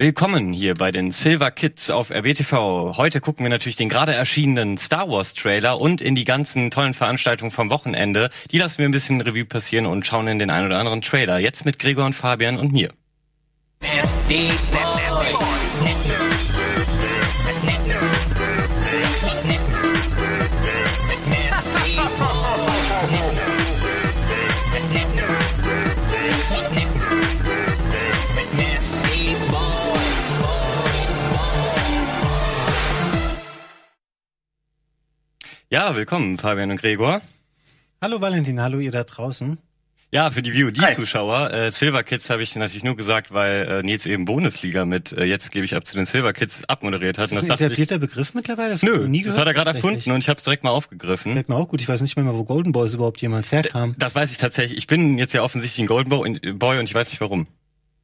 Willkommen hier bei den Silver Kids auf RBTV. Heute gucken wir natürlich den gerade erschienenen Star Wars Trailer und in die ganzen tollen Veranstaltungen vom Wochenende. Die lassen wir ein bisschen Revue passieren und schauen in den ein oder anderen Trailer. Jetzt mit Gregor und Fabian und mir. Ja, willkommen, Fabian und Gregor. Hallo Valentin, hallo ihr da draußen. Ja, für die VOD-Zuschauer, äh, Silver Kids habe ich natürlich nur gesagt, weil äh, Nils eben Bundesliga mit äh, Jetzt gebe ich ab zu den Silver Kids abmoderiert hat. Ist das und ein etablierter Begriff mittlerweile? Das nö, nie das hat er gerade erfunden und ich habe es direkt mal aufgegriffen. Fällt mir auch gut, ich weiß nicht mehr, wo Golden Boys überhaupt jemals herkam. Das weiß ich tatsächlich. Ich bin jetzt ja offensichtlich ein Golden Boy und ich weiß nicht warum.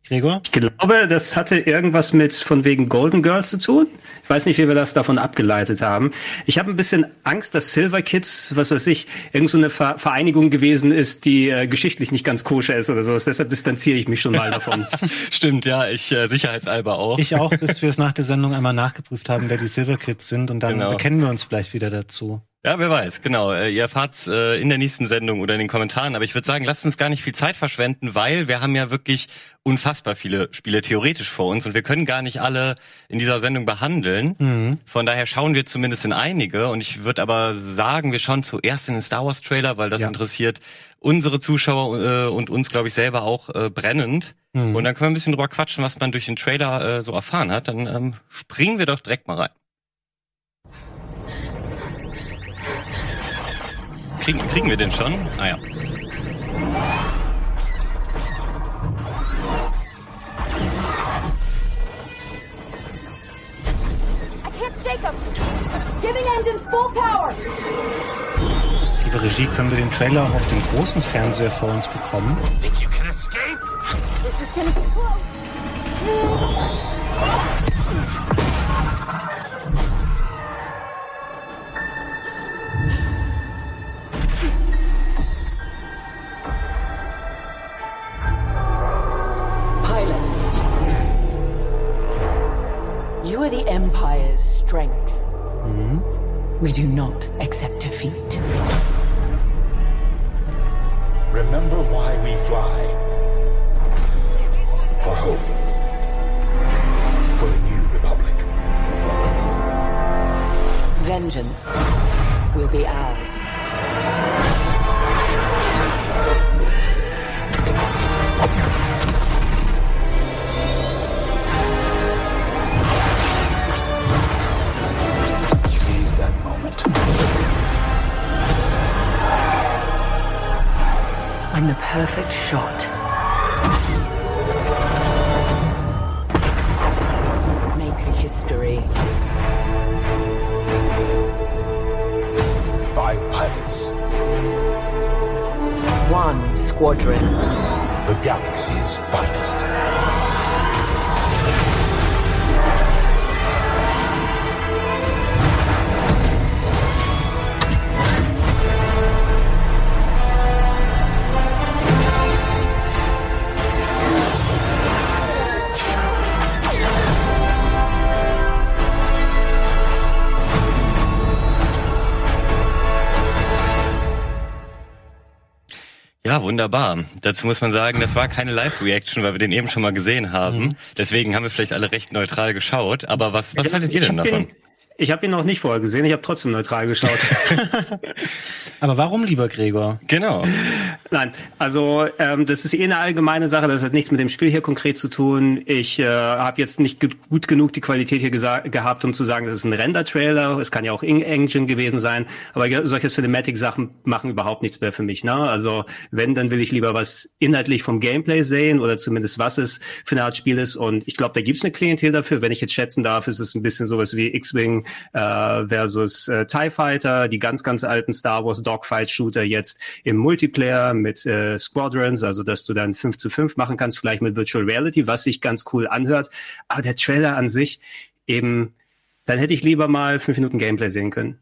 Gregor? Ich glaube, das hatte irgendwas mit von wegen Golden Girls zu tun. Ich weiß nicht, wie wir das davon abgeleitet haben. Ich habe ein bisschen Angst, dass Silver Kids, was weiß ich, irgend so eine Vereinigung gewesen ist, die äh, geschichtlich nicht ganz koscher ist oder so. Deshalb distanziere ich mich schon mal davon. Stimmt, ja, ich äh, sicherheitshalber auch. Ich auch, bis wir es nach der Sendung einmal nachgeprüft haben, wer die Silver Kids sind und dann genau. bekennen wir uns vielleicht wieder dazu. Ja, wer weiß, genau. Äh, ihr erfahrt's äh, in der nächsten Sendung oder in den Kommentaren. Aber ich würde sagen, lasst uns gar nicht viel Zeit verschwenden, weil wir haben ja wirklich unfassbar viele Spiele theoretisch vor uns und wir können gar nicht alle in dieser Sendung behandeln. Mhm. Von daher schauen wir zumindest in einige. Und ich würde aber sagen, wir schauen zuerst in den Star Wars Trailer, weil das ja. interessiert unsere Zuschauer äh, und uns, glaube ich, selber auch äh, brennend. Mhm. Und dann können wir ein bisschen drüber quatschen, was man durch den Trailer äh, so erfahren hat. Dann ähm, springen wir doch direkt mal rein. Kriegen, kriegen wir den schon? Ah ja. Liebe Regie, können wir den Trailer auch auf dem großen Fernseher vor uns bekommen? Think you can escape? This is gonna be close. The Empire's strength. Mm-hmm. We do not accept defeat. Remember why we fly. For hope. For the new Republic. Vengeance will be ours. When the perfect shot makes history. Five pilots. One squadron. The galaxy's finest. Ja, wunderbar. Dazu muss man sagen, das war keine Live-Reaction, weil wir den eben schon mal gesehen haben. Mhm. Deswegen haben wir vielleicht alle recht neutral geschaut. Aber was, was haltet ihr denn davon? Ich habe ihn noch nicht vorher gesehen, ich habe trotzdem neutral geschaut. Aber warum lieber Gregor? Genau. Nein, also ähm, das ist eh eine allgemeine Sache, das hat nichts mit dem Spiel hier konkret zu tun. Ich äh, habe jetzt nicht gut genug die Qualität hier gehabt, um zu sagen, das ist ein Render-Trailer. Es kann ja auch In-Engine gewesen sein, aber solche Cinematic-Sachen machen überhaupt nichts mehr für mich. Ne? Also wenn, dann will ich lieber was inhaltlich vom Gameplay sehen oder zumindest was es für eine Art Spiel ist. Und ich glaube, da gibt's eine Klientel dafür. Wenn ich jetzt schätzen darf, ist es ein bisschen sowas wie X-Wing äh, versus äh, TIE Fighter, die ganz, ganz alten Star Wars Dogfight-Shooter jetzt im Multiplayer mit äh, Squadrons, also dass du dann 5 zu 5 machen kannst, vielleicht mit Virtual Reality, was sich ganz cool anhört. Aber der Trailer an sich eben, dann hätte ich lieber mal fünf Minuten Gameplay sehen können.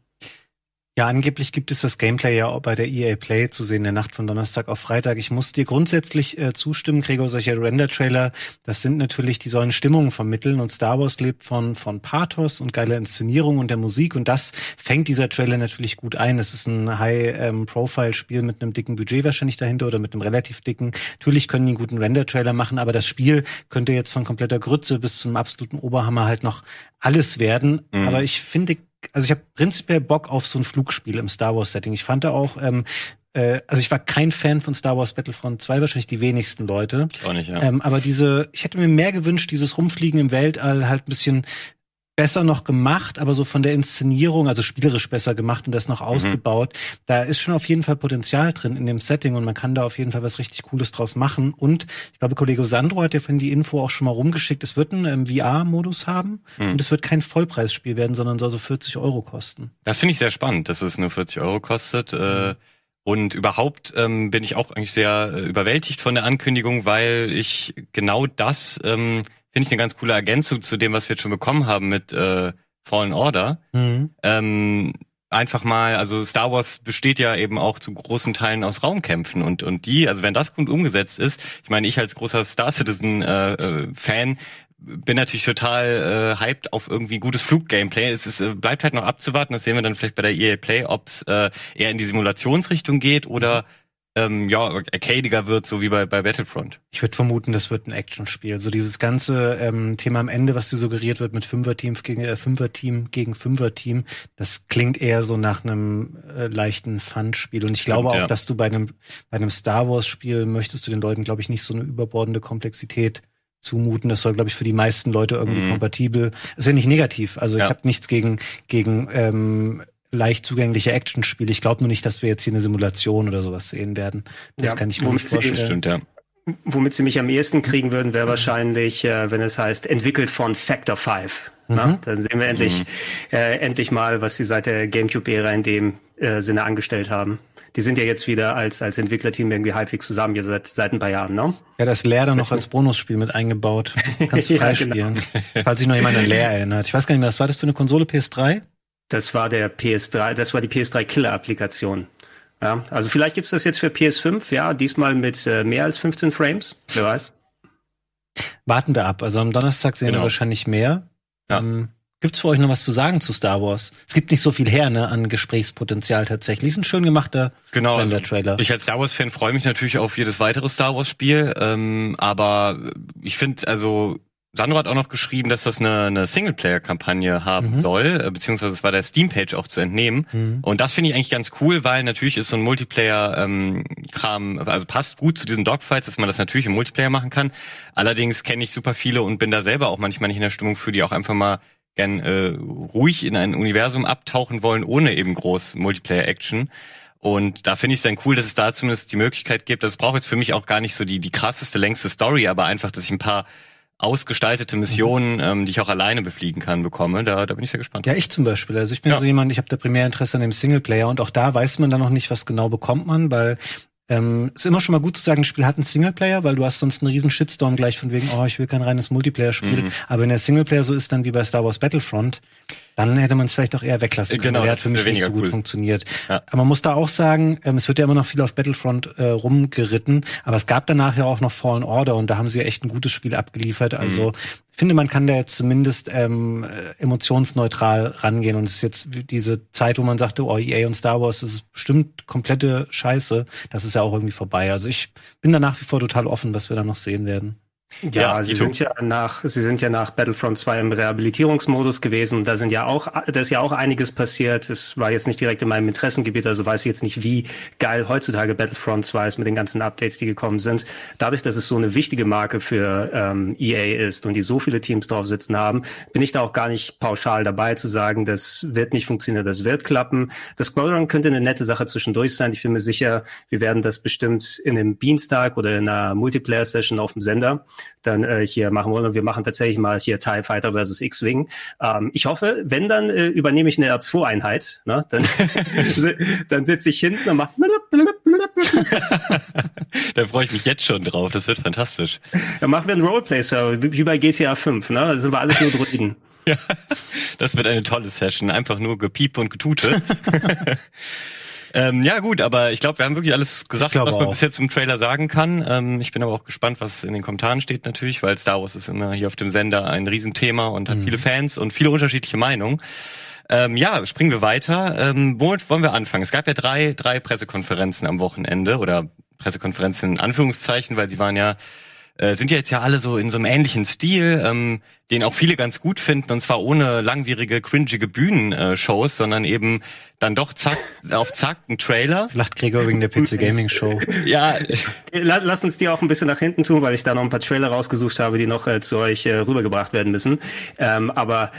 Ja, angeblich gibt es das Gameplay ja auch bei der EA Play zu sehen, der Nacht von Donnerstag auf Freitag. Ich muss dir grundsätzlich äh, zustimmen, Gregor, solche Render-Trailer, das sind natürlich, die sollen Stimmungen vermitteln und Star Wars lebt von, von Pathos und geiler Inszenierung und der Musik und das fängt dieser Trailer natürlich gut ein. Es ist ein High-Profile-Spiel mit einem dicken Budget wahrscheinlich dahinter oder mit einem relativ dicken. Natürlich können die einen guten Render-Trailer machen, aber das Spiel könnte jetzt von kompletter Grütze bis zum absoluten Oberhammer halt noch alles werden. Mhm. Aber ich finde, also ich habe prinzipiell Bock auf so ein Flugspiel im Star Wars Setting. Ich fand da auch, ähm, äh, also ich war kein Fan von Star Wars Battlefront 2, wahrscheinlich die wenigsten Leute. Auch nicht, ja. Ähm, aber diese, ich hätte mir mehr gewünscht, dieses Rumfliegen im Weltall halt ein bisschen besser noch gemacht, aber so von der Inszenierung, also spielerisch besser gemacht und das noch mhm. ausgebaut. Da ist schon auf jeden Fall Potenzial drin in dem Setting und man kann da auf jeden Fall was richtig Cooles draus machen. Und ich glaube, Kollege Sandro hat ja von die Info auch schon mal rumgeschickt. Es wird einen ähm, VR-Modus haben mhm. und es wird kein Vollpreisspiel werden, sondern soll so 40 Euro kosten. Das finde ich sehr spannend, dass es nur 40 Euro kostet. Äh. Und überhaupt ähm, bin ich auch eigentlich sehr äh, überwältigt von der Ankündigung, weil ich genau das ähm, finde ich eine ganz coole Ergänzung zu dem, was wir jetzt schon bekommen haben mit äh, Fallen Order. Mhm. Ähm, einfach mal, also Star Wars besteht ja eben auch zu großen Teilen aus Raumkämpfen und und die, also wenn das gut umgesetzt ist, ich meine, ich als großer Star Citizen äh, äh, Fan bin natürlich total äh, hyped auf irgendwie gutes Fluggameplay. Es ist, äh, bleibt halt noch abzuwarten, das sehen wir dann vielleicht bei der EA Play, ob es äh, eher in die Simulationsrichtung geht oder mhm ähm, ja, arcadiger wird, so wie bei, bei Battlefront. Ich würde vermuten, das wird ein Actionspiel. So dieses ganze ähm, Thema am Ende, was dir suggeriert wird mit Fünfer-Team gegen äh, Fünfer-Team gegen Fünfer-Team, das klingt eher so nach einem äh, leichten Fun-Spiel. Und ich Stimmt, glaube auch, ja. dass du bei einem, bei einem Star Wars-Spiel möchtest du den Leuten, glaube ich, nicht so eine überbordende Komplexität zumuten. Das soll, glaube ich, für die meisten Leute irgendwie mhm. kompatibel. Ist ja nicht negativ. Also ja. ich habe nichts gegen gegen ähm, leicht zugängliche Actionspiele. Ich glaube nur nicht, dass wir jetzt hier eine Simulation oder sowas sehen werden. Das ja, kann ich mir nicht vorstellen. Stimmt, ja. Womit sie mich am ehesten kriegen würden, wäre wahrscheinlich, äh, wenn es heißt, entwickelt von Factor 5. Mhm. Na, dann sehen wir endlich, mhm. äh, endlich mal, was sie seit der GameCube-Ära in dem äh, Sinne angestellt haben. Die sind ja jetzt wieder als, als Entwicklerteam irgendwie halbwegs zusammen, hier seit, seit ein paar Jahren, ne? Ja, das Leer dann noch als Bonusspiel mit eingebaut. Kannst du freispielen. ja, genau. Falls sich noch jemand an Leer erinnert. Ich weiß gar nicht mehr, was war das für eine Konsole? PS3? Das war der PS3, das war die PS3 Killer-Applikation. Ja, also vielleicht gibt's das jetzt für PS5, ja, diesmal mit äh, mehr als 15 Frames, wer weiß. Warten wir ab. Also am Donnerstag sehen genau. wir wahrscheinlich mehr. Ja. Ähm, Gibt's für euch noch was zu sagen zu Star Wars? Es gibt nicht so viel her, ne, an Gesprächspotenzial tatsächlich. Ist ein schön gemachter genau, also Trailer. Ich als Star Wars Fan freue mich natürlich auf jedes weitere Star Wars Spiel, ähm, aber ich finde also Sandro hat auch noch geschrieben, dass das eine, eine Singleplayer-Kampagne haben mhm. soll, äh, beziehungsweise es war der Steam-Page auch zu entnehmen. Mhm. Und das finde ich eigentlich ganz cool, weil natürlich ist so ein Multiplayer-Kram, ähm, also passt gut zu diesen Dogfights, dass man das natürlich im Multiplayer machen kann. Allerdings kenne ich super viele und bin da selber auch manchmal nicht in der Stimmung für, die auch einfach mal gern äh, ruhig in ein Universum abtauchen wollen, ohne eben groß Multiplayer-Action. Und da finde ich es dann cool, dass es da zumindest die Möglichkeit gibt. Das braucht jetzt für mich auch gar nicht so die, die krasseste, längste Story, aber einfach, dass ich ein paar ausgestaltete Missionen, ähm, die ich auch alleine befliegen kann, bekomme. Da, da bin ich sehr gespannt. Ja, ich zum Beispiel. Also ich bin ja. so jemand, ich habe da primär Interesse an dem Singleplayer und auch da weiß man dann noch nicht, was genau bekommt man, weil ähm, ist immer schon mal gut zu sagen, ein Spiel hat einen Singleplayer, weil du hast sonst einen riesen Shitstorm gleich von wegen, oh, ich will kein reines Multiplayer-Spiel. Mhm. Aber wenn der Singleplayer so ist, dann wie bei Star Wars Battlefront, dann hätte man es vielleicht auch eher weglassen können. Genau, der hat für mich nicht so gut cool. funktioniert. Ja. Aber man muss da auch sagen, ähm, es wird ja immer noch viel auf Battlefront äh, rumgeritten, aber es gab danach ja auch noch Fallen Order und da haben sie ja echt ein gutes Spiel abgeliefert. Also mhm. finde, man kann da jetzt zumindest ähm, emotionsneutral rangehen und es ist jetzt diese Zeit, wo man sagte, oh, EA und Star Wars, das ist bestimmt komplette Scheiße. Das ist ja auch irgendwie vorbei. Also ich bin da nach wie vor total offen, was wir da noch sehen werden. Ja, ja sie sind ja nach, sie sind ja nach Battlefront 2 im Rehabilitierungsmodus gewesen. Da sind ja auch, da ist ja auch einiges passiert. Es war jetzt nicht direkt in meinem Interessengebiet, also weiß ich jetzt nicht, wie geil heutzutage Battlefront 2 ist mit den ganzen Updates, die gekommen sind. Dadurch, dass es so eine wichtige Marke für ähm, EA ist und die so viele Teams drauf sitzen haben, bin ich da auch gar nicht pauschal dabei zu sagen, das wird nicht funktionieren, das wird klappen. Das Scrollrun könnte eine nette Sache zwischendurch sein. Ich bin mir sicher, wir werden das bestimmt in einem Beanstalk oder in einer Multiplayer-Session auf dem Sender dann äh, hier machen wollen. Und wir machen tatsächlich mal hier TIE Fighter versus X-Wing. Ähm, ich hoffe, wenn, dann äh, übernehme ich eine R2-Einheit. Ne? Dann, dann sitze ich hinten und mache da freue ich mich jetzt schon drauf. Das wird fantastisch. Dann machen wir ein Roleplay-Server, wie bei GTA 5. Ne? Da sind wir alles nur Druiden. Ja, das wird eine tolle Session. Einfach nur Gepiep und Getute. Ähm, ja gut, aber ich glaube, wir haben wirklich alles gesagt, was man auch. bisher zum Trailer sagen kann. Ähm, ich bin aber auch gespannt, was in den Kommentaren steht natürlich, weil Star Wars ist immer hier auf dem Sender ein Riesenthema und hat mhm. viele Fans und viele unterschiedliche Meinungen. Ähm, ja, springen wir weiter. Ähm, womit wollen wir anfangen? Es gab ja drei, drei Pressekonferenzen am Wochenende oder Pressekonferenzen in Anführungszeichen, weil sie waren ja äh, sind ja jetzt ja alle so in so einem ähnlichen Stil, ähm, den auch viele ganz gut finden, und zwar ohne langwierige, cringige Bühnenshows, sondern eben dann doch zack, auf zack, ein Trailer. Lacht Gregor wegen der PC Gaming Show. ja. Lass uns die auch ein bisschen nach hinten tun, weil ich da noch ein paar Trailer rausgesucht habe, die noch äh, zu euch äh, rübergebracht werden müssen. Ähm, aber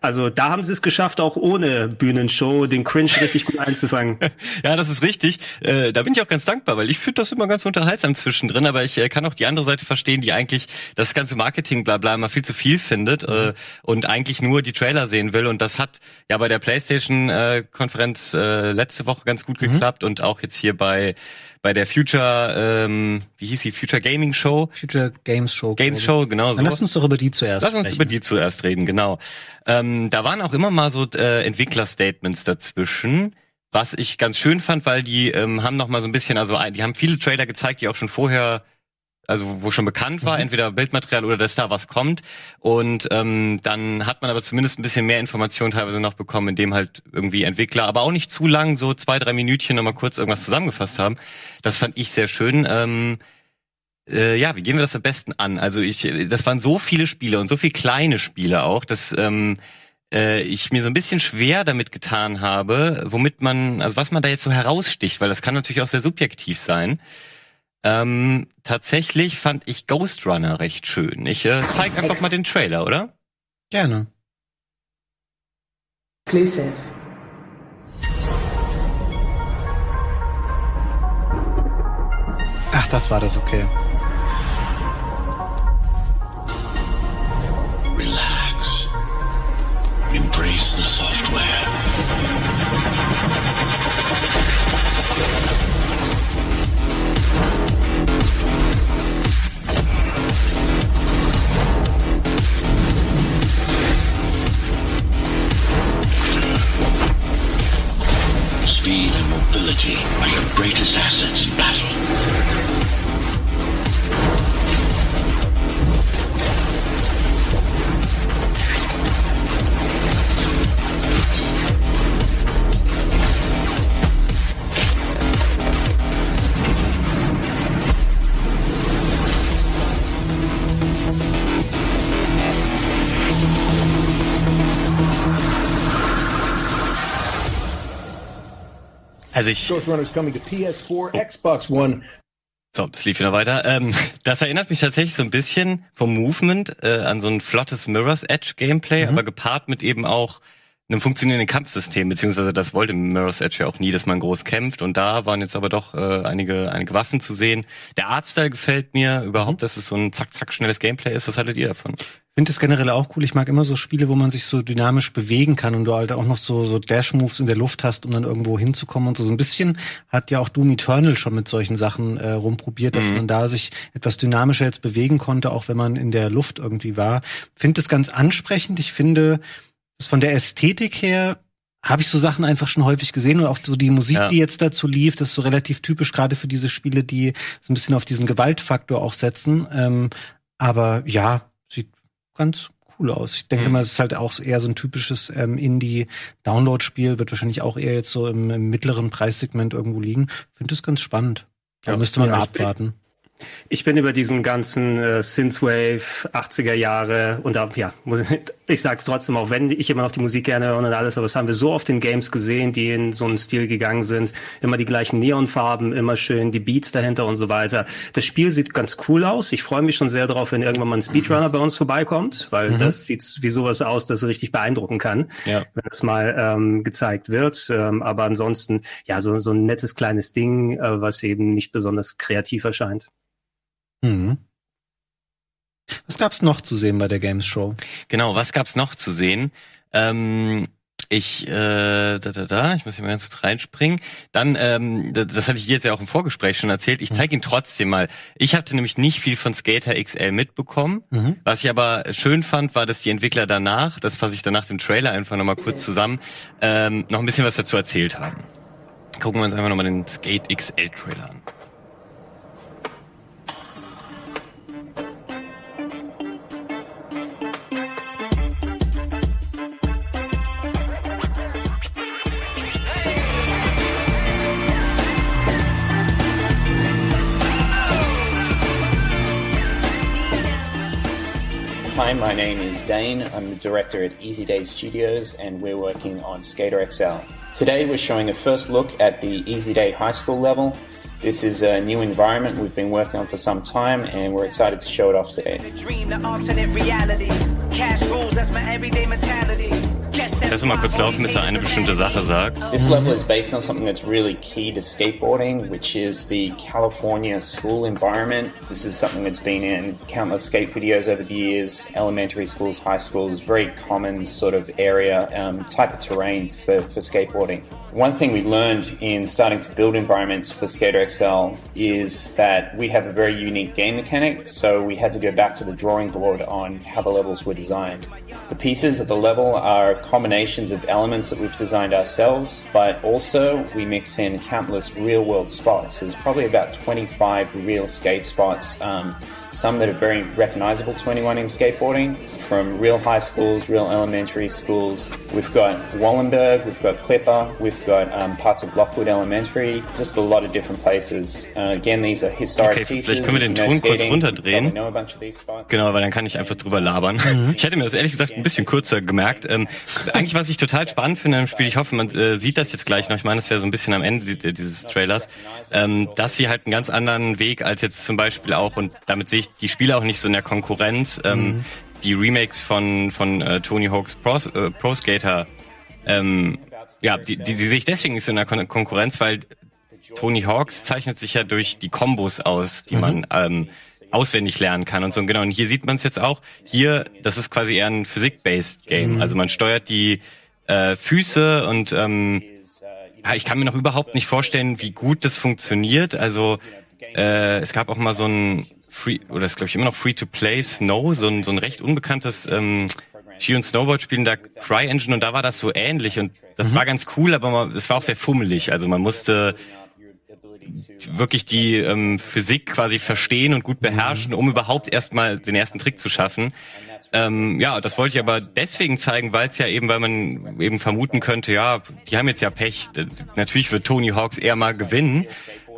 also da haben sie es geschafft, auch ohne Bühnenshow den Cringe richtig gut einzufangen. ja, das ist richtig. Äh, da bin ich auch ganz dankbar, weil ich finde das immer ganz unterhaltsam zwischendrin, aber ich äh, kann auch die andere Seite verstehen, die eigentlich das ganze Marketing bla bla immer viel zu viel findet äh, und eigentlich nur die Trailer sehen will. Und das hat ja bei der PlayStation-Konferenz äh, letzte Woche ganz gut mhm. geklappt und auch jetzt hier bei bei der Future, ähm, wie hieß die, Future Gaming Show? Future Games Show. Games Show, genau so. Dann lass uns doch über die zuerst Lass uns sprechen. über die zuerst reden, genau. Ähm, da waren auch immer mal so äh, Entwickler-Statements dazwischen was ich ganz schön fand, weil die ähm, haben noch mal so ein bisschen, also die haben viele Trailer gezeigt, die auch schon vorher also wo schon bekannt war, mhm. entweder Bildmaterial oder dass da was kommt. Und ähm, dann hat man aber zumindest ein bisschen mehr Informationen teilweise noch bekommen, indem halt irgendwie Entwickler, aber auch nicht zu lang, so zwei, drei Minütchen nochmal kurz irgendwas zusammengefasst haben. Das fand ich sehr schön. Ähm, äh, ja, wie gehen wir das am besten an? Also ich, das waren so viele Spiele und so viele kleine Spiele auch, dass ähm, äh, ich mir so ein bisschen schwer damit getan habe, womit man, also was man da jetzt so heraussticht, weil das kann natürlich auch sehr subjektiv sein. Ähm, tatsächlich fand ich Ghost Runner recht schön. Ich äh, zeig einfach mal den Trailer, oder? Gerne. Exclusive. Ach, das war das okay. One. So, das lief wieder weiter. Ähm, das erinnert mich tatsächlich so ein bisschen vom Movement äh, an so ein flottes Mirror's Edge Gameplay, mhm. aber gepaart mit eben auch einem funktionierenden Kampfsystem, beziehungsweise das wollte Mirror's Edge ja auch nie, dass man groß kämpft. Und da waren jetzt aber doch äh, einige, einige Waffen zu sehen. Der Artstyle gefällt mir überhaupt, mhm. dass es so ein zack, zack schnelles Gameplay ist. Was haltet ihr davon? Ich finde es generell auch cool. Ich mag immer so Spiele, wo man sich so dynamisch bewegen kann und du halt auch noch so, so Dash-Moves in der Luft hast, um dann irgendwo hinzukommen und so. So ein bisschen hat ja auch Doom Eternal schon mit solchen Sachen äh, rumprobiert, dass mhm. man da sich etwas dynamischer jetzt bewegen konnte, auch wenn man in der Luft irgendwie war. Finde es ganz ansprechend. Ich finde, von der Ästhetik her habe ich so Sachen einfach schon häufig gesehen und auch so die Musik, ja. die jetzt dazu lief, das ist so relativ typisch gerade für diese Spiele, die so ein bisschen auf diesen Gewaltfaktor auch setzen. Ähm, aber ja, ganz cool aus. Ich denke mhm. mal, es ist halt auch eher so ein typisches ähm, Indie-Download-Spiel, wird wahrscheinlich auch eher jetzt so im, im mittleren Preissegment irgendwo liegen. Finde das ganz spannend. Da ja. müsste man ja, abwarten. Ich bin über diesen ganzen äh, Synthwave 80er Jahre und da, ja, muss, ich sag's trotzdem, auch wenn ich immer noch die Musik gerne höre und alles, aber das haben wir so oft in Games gesehen, die in so einen Stil gegangen sind. Immer die gleichen Neonfarben, immer schön die Beats dahinter und so weiter. Das Spiel sieht ganz cool aus. Ich freue mich schon sehr darauf, wenn irgendwann mal ein Speedrunner bei uns vorbeikommt, weil mhm. das sieht wie sowas aus, das richtig beeindrucken kann, ja. wenn es mal ähm, gezeigt wird. Ähm, aber ansonsten, ja, so, so ein nettes kleines Ding, äh, was eben nicht besonders kreativ erscheint. Mhm. Was gab's noch zu sehen bei der Games Show? Genau, was gab's noch zu sehen? Ähm, Ich, äh, da, da, da, ich muss hier mal ganz kurz reinspringen. Dann, ähm, das, das hatte ich dir jetzt ja auch im Vorgespräch schon erzählt. Ich zeige ihn trotzdem mal. Ich hatte nämlich nicht viel von Skater XL mitbekommen. Mhm. Was ich aber schön fand, war, dass die Entwickler danach, das fasse ich danach dem Trailer einfach nochmal kurz zusammen, ähm, noch ein bisschen was dazu erzählt haben. Gucken wir uns einfach nochmal den Skate XL Trailer an. Hi, my name is Dane. I'm the director at Easy Day Studios, and we're working on Skater XL. Today, we're showing a first look at the Easy Day High School level. This is a new environment we've been working on for some time, and we're excited to show it off today. Lass mal kurz laufen, bis er eine bestimmte Sache sagt. This level is based on something that's really key to skateboarding, which is the California school environment. This is something that's been in countless skate videos over the years, elementary schools, high schools, very common sort of area, um, type of terrain for, for skateboarding. One thing we learned in starting to build environments for Skater XL is that we have a very unique game mechanic, so we had to go back to the drawing board on how the levels were designed. The pieces of the level are combinations of elements that we've designed ourselves, but also we mix in countless real world spots. There's probably about 25 real skate spots. Um, some that are very recognizable to anyone in skateboarding, from real high schools, real elementary schools. We've got Wallenberg, we've got Clipper, we've got um, parts of Lockwood Elementary, just a lot of different places. Uh, again, these are historic Okay, pieces. vielleicht können wir den If you know Ton kurz skating, you runterdrehen. Genau, weil dann kann ich einfach drüber labern. Ich hätte mir das ehrlich gesagt ein bisschen kürzer gemerkt. Ähm, eigentlich, was ich total spannend finde im Spiel, ich hoffe, man äh, sieht das jetzt gleich noch, ich meine, das wäre so ein bisschen am Ende di- dieses Trailers, ähm, dass sie halt einen ganz anderen Weg als jetzt zum Beispiel auch, und damit sehe ich die Spiele auch nicht so in der Konkurrenz, ähm, die Remakes von, von äh, Tony Hawk's Pro, äh, Pro Skater, ähm, ja, die, die, die sehe ich deswegen nicht so in der Kon Konkurrenz, weil Tony Hawks zeichnet sich ja durch die Kombos aus, die man ähm, auswendig lernen kann und so. Und genau, und hier sieht man es jetzt auch. Hier, das ist quasi eher ein Physik-based Game. Also man steuert die äh, Füße und ähm, ja, ich kann mir noch überhaupt nicht vorstellen, wie gut das funktioniert. Also äh, es gab auch mal so ein Free, oder es glaube ich immer noch Free-to-Play Snow, so ein, so ein recht unbekanntes ähm, Ski- und Snowboard-Spiel in der CryEngine und da war das so ähnlich und das war ganz cool, aber es war auch sehr fummelig. Also man musste wirklich die ähm, Physik quasi verstehen und gut beherrschen, um überhaupt erstmal den ersten Trick zu schaffen. Ähm, ja, das wollte ich aber deswegen zeigen, weil es ja eben, weil man eben vermuten könnte, ja, die haben jetzt ja Pech. Natürlich wird Tony Hawks eher mal gewinnen.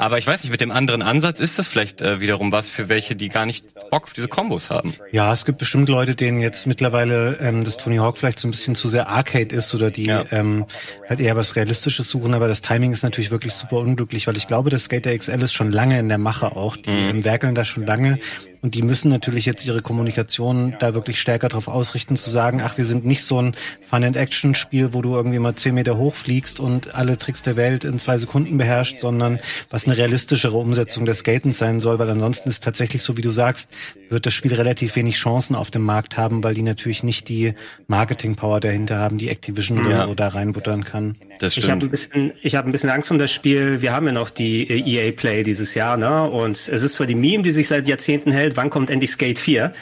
Aber ich weiß nicht, mit dem anderen Ansatz ist das vielleicht äh, wiederum was für welche, die gar nicht Bock auf diese Kombos haben. Ja, es gibt bestimmt Leute, denen jetzt mittlerweile ähm, das Tony Hawk vielleicht so ein bisschen zu sehr Arcade ist oder die Ja. ähm, halt eher was Realistisches suchen, aber das Timing ist natürlich wirklich super unglücklich, weil ich glaube, das Skater XL ist schon lange in der Mache auch. Die ähm, werkeln da schon lange und die müssen natürlich jetzt ihre Kommunikation da wirklich stärker darauf ausrichten, zu sagen, ach, wir sind nicht so ein Fun-and-Action-Spiel, wo du irgendwie mal zehn Meter hochfliegst und alle Tricks der Welt in zwei Sekunden beherrscht, sondern was eine realistischere Umsetzung des Skatens sein soll, weil ansonsten ist tatsächlich so, wie du sagst, wird das Spiel relativ wenig Chancen auf dem Markt haben, weil die natürlich nicht die Marketing-Power dahinter haben, die Activision oder Ja. so da reinbuttern kann. Das Ich habe ein bisschen, ich habe ein bisschen Angst um das Spiel. Wir haben ja noch die äh, EA Play dieses Jahr, ne? Und es ist zwar die Meme, die sich seit Jahrzehnten hält. Wann kommt endlich Skate 4?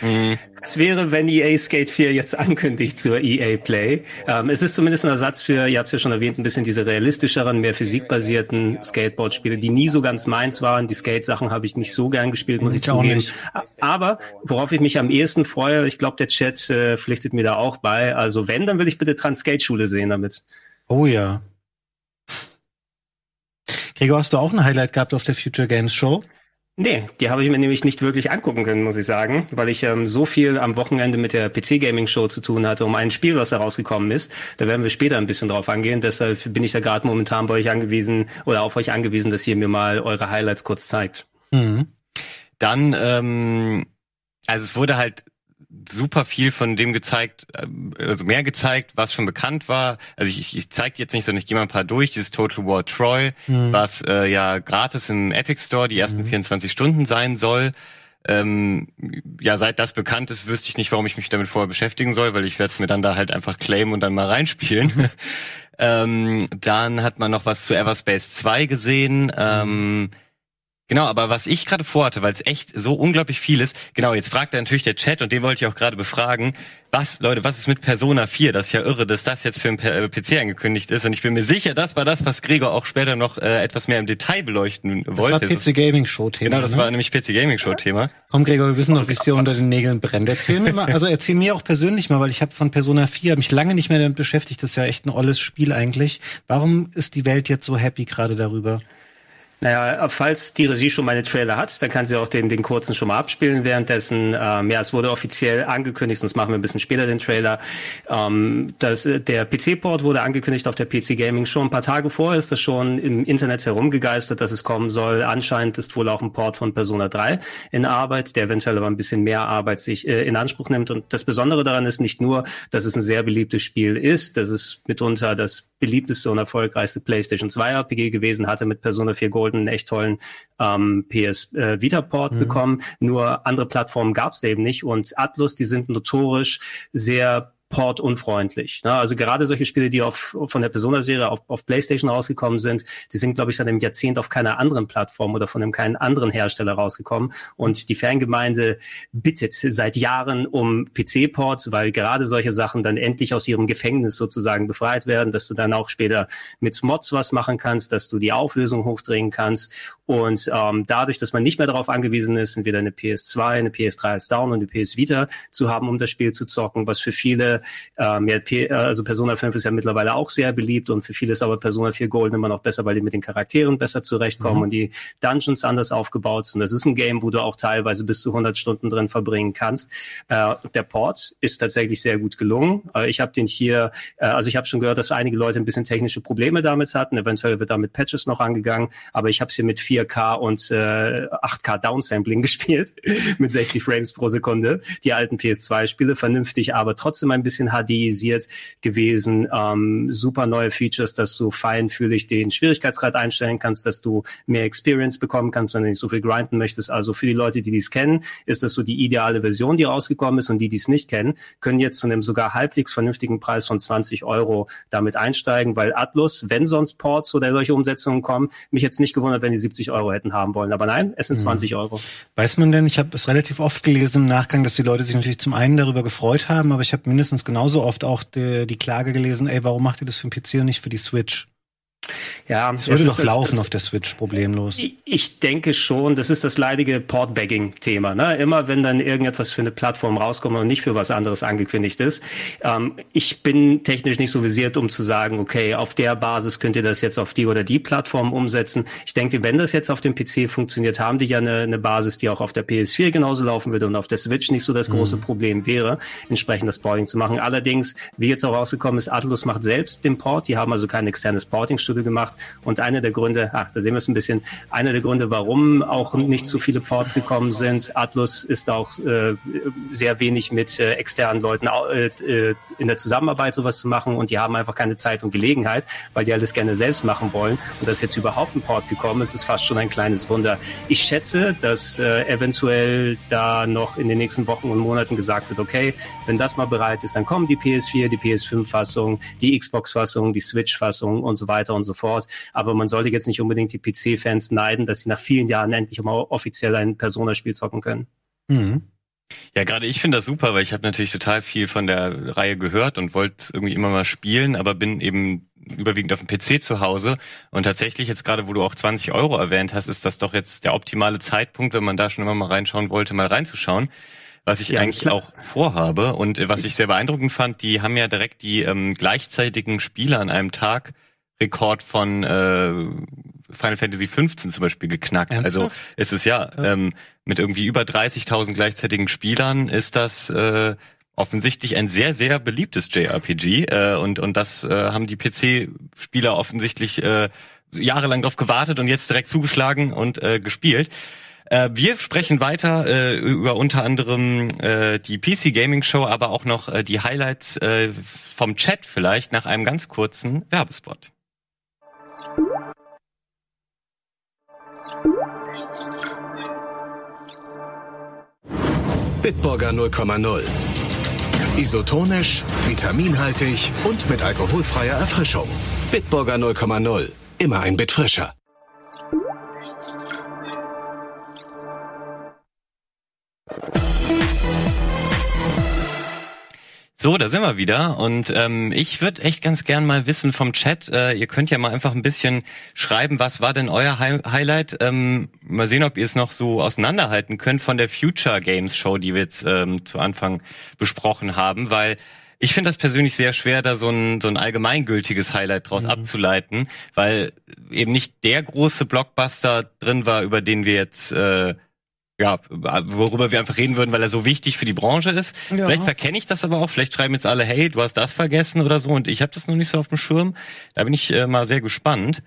Es wäre, wenn EA Skate 4 jetzt ankündigt zur EA Play. Ähm, es ist zumindest ein Ersatz für, ihr habt es ja schon erwähnt, ein bisschen diese realistischeren, mehr physikbasierten Skateboard-Spiele, die nie so ganz meins waren. Die Skate-Sachen habe ich nicht so gern gespielt, muss ich, Ich auch zugeben. nicht. Aber worauf ich mich am ehesten freue, ich glaube, der Chat äh, pflichtet mir da auch bei. Also wenn, dann will ich bitte Trans-Skate-Schule sehen damit. Oh ja. Gregor, hast du auch ein Highlight gehabt auf der Future Games Show? Nee, die habe ich mir nämlich nicht wirklich angucken können, muss ich sagen, weil ich ähm, so viel am Wochenende mit der PC Gaming Show zu tun hatte, um ein Spiel, was da rausgekommen ist. Da werden wir später ein bisschen drauf angehen. Deshalb bin ich da gerade momentan bei euch angewiesen oder auf euch angewiesen, dass ihr mir mal eure Highlights kurz zeigt. Mhm. Dann, ähm, also es wurde halt super viel von dem gezeigt, äh, also mehr gezeigt, was schon bekannt war. Also ich, ich, zeige jetzt nicht, sondern ich gehe mal ein paar durch. Dieses Total War Troy, was äh, ja gratis im Epic Store die ersten 24 Stunden sein soll. ähm, ja, seit das bekannt ist, wüsste ich nicht, warum ich mich damit vorher beschäftigen soll, weil ich werde es mir dann da halt einfach claimen und dann mal reinspielen. ähm, dann hat man noch was zu Everspace 2 gesehen. Ähm, Genau, aber was ich gerade vorhatte, weil es echt so unglaublich viel ist, genau, jetzt fragt er natürlich der Chat und den wollte ich auch gerade befragen, was, Leute, was ist mit Persona 4? Das ist ja irre, dass das jetzt für ein PC äh, angekündigt ist und ich bin mir sicher, das war das, was Gregor auch später noch äh, etwas mehr im Detail beleuchten wollte. Das war PC Gaming Show Thema. Genau, das ne? war nämlich PC Gaming Show Thema. Komm Gregor, wir wissen doch, wie es dir unter den Nägeln brennt. Erzähl mir mal, also erzähl mir auch persönlich mal, weil ich habe von Persona 4 mich lange nicht mehr damit beschäftigt, das ist ja echt ein olles Spiel eigentlich. Warum ist die Welt jetzt so happy gerade darüber? Naja, falls die Regie schon meine Trailer hat, dann kann sie auch den, den kurzen schon mal abspielen währenddessen. Ähm, ja, es wurde offiziell angekündigt, sonst machen wir ein bisschen später den Trailer. Ähm, das, der PC-Port wurde angekündigt auf der PC Gaming schon ein paar Tage vorher, ist das schon im Internet herumgegeistert, dass es kommen soll. Anscheinend ist wohl auch ein Port von Persona 3 in Arbeit, der eventuell aber ein bisschen mehr Arbeit sich äh, in Anspruch nimmt. Und das Besondere daran ist nicht nur, dass es ein sehr beliebtes Spiel ist, dass es mitunter das beliebteste und erfolgreichste PlayStation 2 RPG gewesen hatte mit Persona 4 Gold einen echt tollen ähm, PS äh, Vita Port mhm. bekommen. Nur andere Plattformen gab es eben nicht und Atlus, die sind notorisch sehr portunfreundlich. Ne? Also gerade solche Spiele, die auf, von der Persona-Serie auf, auf PlayStation rausgekommen sind, die sind, glaube ich, seit einem Jahrzehnt auf keiner anderen Plattform oder von einem keinen anderen Hersteller rausgekommen. Und die Fangemeinde bittet seit Jahren um PC-Ports, weil gerade solche Sachen dann endlich aus ihrem Gefängnis sozusagen befreit werden, dass du dann auch später mit Mods was machen kannst, dass du die Auflösung hochdrehen kannst. Und ähm, dadurch, dass man nicht mehr darauf angewiesen ist, entweder eine PS2, eine PS3 als Down und eine PS Vita zu haben, um das Spiel zu zocken, was für viele ähm, ja, P also Persona 5 ist ja mittlerweile auch sehr beliebt und für viele ist aber Persona 4 Golden immer noch besser, weil die mit den Charakteren besser zurechtkommen mhm. und die Dungeons anders aufgebaut sind. Das ist ein Game, wo du auch teilweise bis zu 100 Stunden drin verbringen kannst. Äh, der Port ist tatsächlich sehr gut gelungen. Äh, ich habe den hier, äh, also ich habe schon gehört, dass einige Leute ein bisschen technische Probleme damit hatten. Eventuell wird da mit Patches noch angegangen, aber ich habe es hier mit 4K und äh, 8K Downsampling gespielt, mit 60 Frames pro Sekunde. Die alten PS2-Spiele vernünftig, aber trotzdem ein bisschen HDisiert gewesen. Ähm, super neue Features, dass du feinfühlig den Schwierigkeitsgrad einstellen kannst, dass du mehr Experience bekommen kannst, wenn du nicht so viel grinden möchtest. Also für die Leute, die dies kennen, ist das so die ideale Version, die rausgekommen ist und die, die es nicht kennen, können jetzt zu einem sogar halbwegs vernünftigen Preis von 20 Euro damit einsteigen, weil Atlus, wenn sonst Ports oder solche Umsetzungen kommen, mich jetzt nicht gewundert, wenn die 70 Euro hätten haben wollen. Aber nein, es sind 20 mhm. Euro. Weiß man denn, ich habe es relativ oft gelesen im Nachgang, dass die Leute sich natürlich zum einen darüber gefreut haben, aber ich habe mindestens mindestens genauso oft auch die, die Klage gelesen, ey, warum macht ihr das für den PC und nicht für die Switch? Ja, es würde doch laufen das, auf der Switch problemlos. Ich, denke schon, das ist das leidige Portbagging-Thema. Ne? Immer wenn dann irgendetwas für eine Plattform rauskommt und nicht für was anderes angekündigt ist. Ähm, ich bin technisch nicht so visiert, um zu sagen, okay, auf der Basis könnt ihr das jetzt auf die oder die Plattform umsetzen. Ich denke, wenn das jetzt auf dem PC funktioniert, haben die ja eine, eine Basis, die auch auf der PS4 genauso laufen würde und auf der Switch nicht so das große mhm. Problem wäre, entsprechend das Porting zu machen. Allerdings, wie jetzt auch rausgekommen ist, Atlus macht selbst den Port. Die haben also kein externes Porting-Studio Studio gemacht. Und einer der Gründe, ah, da sehen wir es ein bisschen, einer der Gründe, warum auch nicht so viele Ports gekommen sind. Atlus ist auch äh, sehr wenig mit äh, externen Leuten äh, äh, in der Zusammenarbeit sowas zu machen und die haben einfach keine Zeit und Gelegenheit, weil die alles gerne selbst machen wollen. Und dass jetzt überhaupt ein Port gekommen ist, ist fast schon ein kleines Wunder. Ich schätze, dass äh, eventuell da noch in den nächsten Wochen und Monaten gesagt wird, okay, wenn das mal bereit ist, dann kommen die PS4, die PS5-Fassung, die Xbox-Fassung, die Switch-Fassung und so weiter und so fort. Aber man sollte jetzt nicht unbedingt die PC-Fans neiden, dass sie nach vielen Jahren endlich mal offiziell ein Persona-Spiel zocken können. Mhm. Ja, gerade ich finde das super, weil ich habe natürlich total viel von der Reihe gehört und wollte irgendwie immer mal spielen, aber bin eben überwiegend auf dem PC zu Hause. Und tatsächlich jetzt gerade, wo du auch 20 Euro erwähnt hast, ist das doch jetzt der optimale Zeitpunkt, wenn man da schon immer mal reinschauen wollte, mal reinzuschauen. Was ich ja, eigentlich klar. auch vorhabe und äh, was ich sehr beeindruckend fand, die haben ja direkt die ähm, gleichzeitigen Spiele an einem Tag Rekord von äh, Final Fantasy 15 zum Beispiel geknackt. Ernsthaft? Also es ist ja ähm, mit irgendwie über 30.000 gleichzeitigen Spielern ist das äh, offensichtlich ein sehr sehr beliebtes JRPG äh, und und das äh, haben die PC-Spieler offensichtlich äh, jahrelang darauf gewartet und jetzt direkt zugeschlagen und äh, gespielt. Äh, wir sprechen weiter äh, über unter anderem äh, die PC Gaming Show, aber auch noch äh, die Highlights äh, vom Chat vielleicht nach einem ganz kurzen Werbespot. Bitburger 0,0. Isotonisch, vitaminhaltig und mit alkoholfreier Erfrischung. Bitburger 0,0. Immer ein Bit frischer. So, da sind wir wieder und ähm, ich würde echt ganz gern mal wissen vom Chat, äh, ihr könnt ja mal einfach ein bisschen schreiben, was war denn euer Hi Highlight? Ähm, mal sehen, ob ihr es noch so auseinanderhalten könnt von der Future Games Show, die wir jetzt ähm, zu Anfang besprochen haben, weil ich finde das persönlich sehr schwer, da so ein, so ein allgemeingültiges Highlight draus mhm. abzuleiten, weil eben nicht der große Blockbuster drin war, über den wir jetzt äh, ja, worüber wir einfach reden würden, weil er so wichtig für die Branche ist. Ja. Vielleicht verkenne ich das aber auch. Vielleicht schreiben jetzt alle, hey, du hast das vergessen oder so und ich habe das noch nicht so auf dem Schirm. Da bin ich äh, mal sehr gespannt.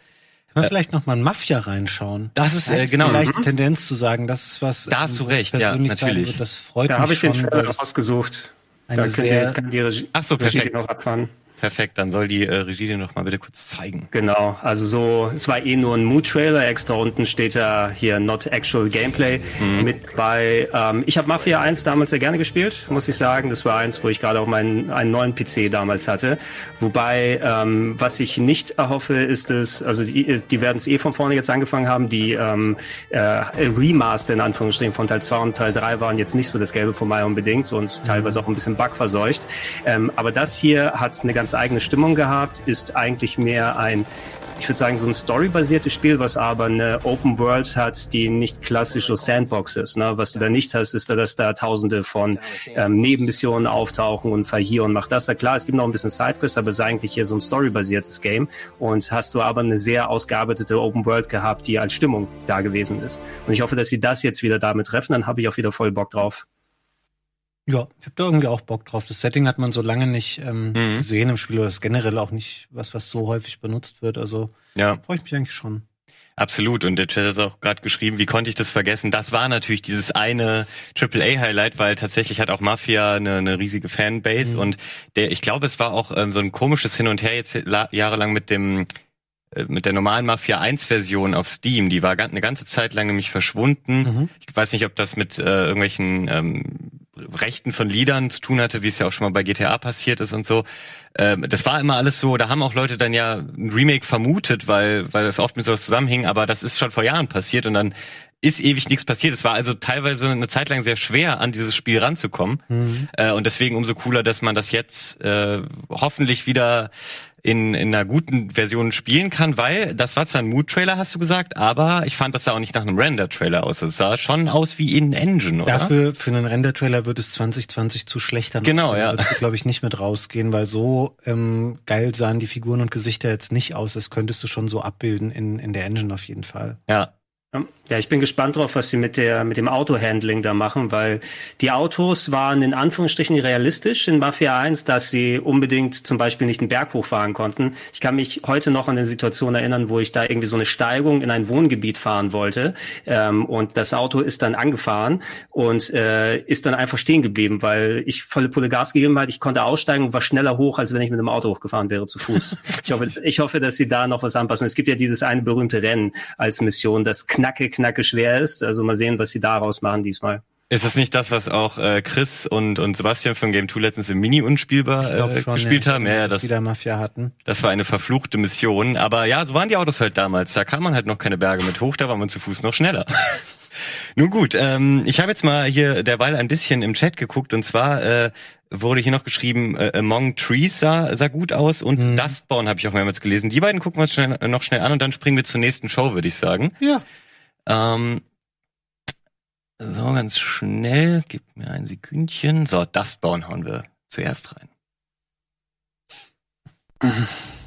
Kann man äh, vielleicht noch mal in Mafia reinschauen. Das ist äh, genau. Vielleicht mhm. Tendenz zu sagen, das ist was. Da hast du recht, ja, natürlich. Das freut da mich habe ich schon, den Trailer ausgesucht. Da könnt ihr, kann die Regie, Ach so, perfekt. noch abfahren. Perfekt, dann soll die äh, Regie dir noch mal bitte kurz zeigen. Genau, also so, es war eh nur ein Mood-Trailer, extra unten steht da hier Not Actual Gameplay mhm. mit bei. Ähm, ich habe Mafia 1 damals sehr gerne gespielt, muss ich sagen. Das war eins, wo ich gerade auch meinen einen neuen PC damals hatte. Wobei, ähm, was ich nicht erhoffe, ist es, also die, die werden es eh von vorne jetzt angefangen haben, die ähm, äh, Remaster in Anführungsstrichen von Teil 2 und Teil 3 waren jetzt nicht so das Gelbe von Mai unbedingt und teilweise auch ein bisschen bugverseucht. Ähm, aber das hier hat eine ganz eigene Stimmung gehabt, ist eigentlich mehr ein ich würde sagen, so ein storybasiertes Spiel, was aber eine Open World hat, die nicht klassische Sandbox ist. Ne? Was du da nicht hast, ist, dass da tausende von ähm, Nebenmissionen auftauchen und hier und mach das. Da klar, es gibt noch ein bisschen Sidequests, aber es ist eigentlich hier so ein storybasiertes Game. Und hast du aber eine sehr ausgearbeitete Open World gehabt, die als Stimmung da gewesen ist. Und ich hoffe, dass sie das jetzt wieder damit treffen, dann habe ich auch wieder voll Bock drauf. Ja, ich habe da irgendwie auch Bock drauf. Das Setting hat man so lange nicht ähm, mhm. gesehen im Spiel oder das ist generell auch nicht was, was so häufig benutzt wird. Also ja. freue ich mich eigentlich schon. Absolut. Und der Chat hat auch gerade geschrieben, wie konnte ich das vergessen? Das war natürlich dieses eine AAA-Highlight, weil tatsächlich hat auch Mafia eine, eine riesige Fanbase mhm. und der, ich glaube, es war auch ähm, so ein komisches Hin und Her jetzt jahrelang mit dem äh, mit der normalen Mafia 1 Version auf Steam, die war eine ganze Zeit lang nämlich verschwunden. Mhm. Ich weiß nicht, ob das mit äh, irgendwelchen ähm, Rechten von Liedern zu tun hatte, wie es ja auch schon mal bei GTA passiert ist und so. Ähm, das war immer alles so, da haben auch Leute dann ja ein Remake vermutet, weil, weil das oft mit sowas zusammenhing, aber das ist schon vor Jahren passiert und dann ist ewig nichts passiert. Es war also teilweise eine Zeit lang sehr schwer, an dieses Spiel ranzukommen. Mhm. Äh, und deswegen umso cooler, dass man das jetzt äh, hoffentlich wieder in, in einer guten Version spielen kann, weil das war zwar ein Mood-Trailer, hast du gesagt, aber ich fand das sah auch nicht nach einem Render-Trailer aus. Es sah schon aus wie in Engine, oder? Dafür, für einen Render-Trailer wird es 2020 zu schlecht dann. Genau, ja. Wird glaube ich, nicht mit rausgehen, weil so ähm, geil sahen die Figuren und Gesichter jetzt nicht aus. Das könntest du schon so abbilden in, in der Engine auf jeden Fall. Ja, ja, ich bin gespannt drauf, was sie mit der mit dem Autohandling da machen, weil die Autos waren in Anführungsstrichen realistisch in Mafia 1, dass sie unbedingt zum Beispiel nicht einen Berg hochfahren konnten. Ich kann mich heute noch an eine Situation erinnern, wo ich da irgendwie so eine Steigung in ein Wohngebiet fahren wollte ähm, und das Auto ist dann angefahren und äh, ist dann einfach stehen geblieben, weil ich volle Pulle Gas gegeben hatte. Ich konnte aussteigen und war schneller hoch, als wenn ich mit dem Auto hochgefahren wäre zu Fuß. ich hoffe, ich hoffe, dass sie da noch was anpassen. Es gibt ja dieses eine berühmte Rennen als Mission, das knacke, knacke schwer ist. Also mal sehen, was sie daraus machen diesmal. Ist es nicht das, was auch äh, Chris und, und Sebastian von Game 2 letztens im Mini unspielbar äh, schon, gespielt ja, haben? Ja, ja, das, die da Mafia hatten. das war eine verfluchte Mission. Aber ja, so waren die Autos halt damals. Da kam man halt noch keine Berge mit hoch, da war man zu Fuß noch schneller. Nun gut, ähm, ich habe jetzt mal hier derweil ein bisschen im Chat geguckt und zwar äh, wurde hier noch geschrieben, äh, Among Trees sah, sah gut aus und mhm. Dustborn habe ich auch mehrmals gelesen. Die beiden gucken wir uns schnell, noch schnell an und dann springen wir zur nächsten Show, würde ich sagen. Ja. Ähm, so, ganz schnell, gib mir ein Sekündchen. So, das bauen hauen wir zuerst rein.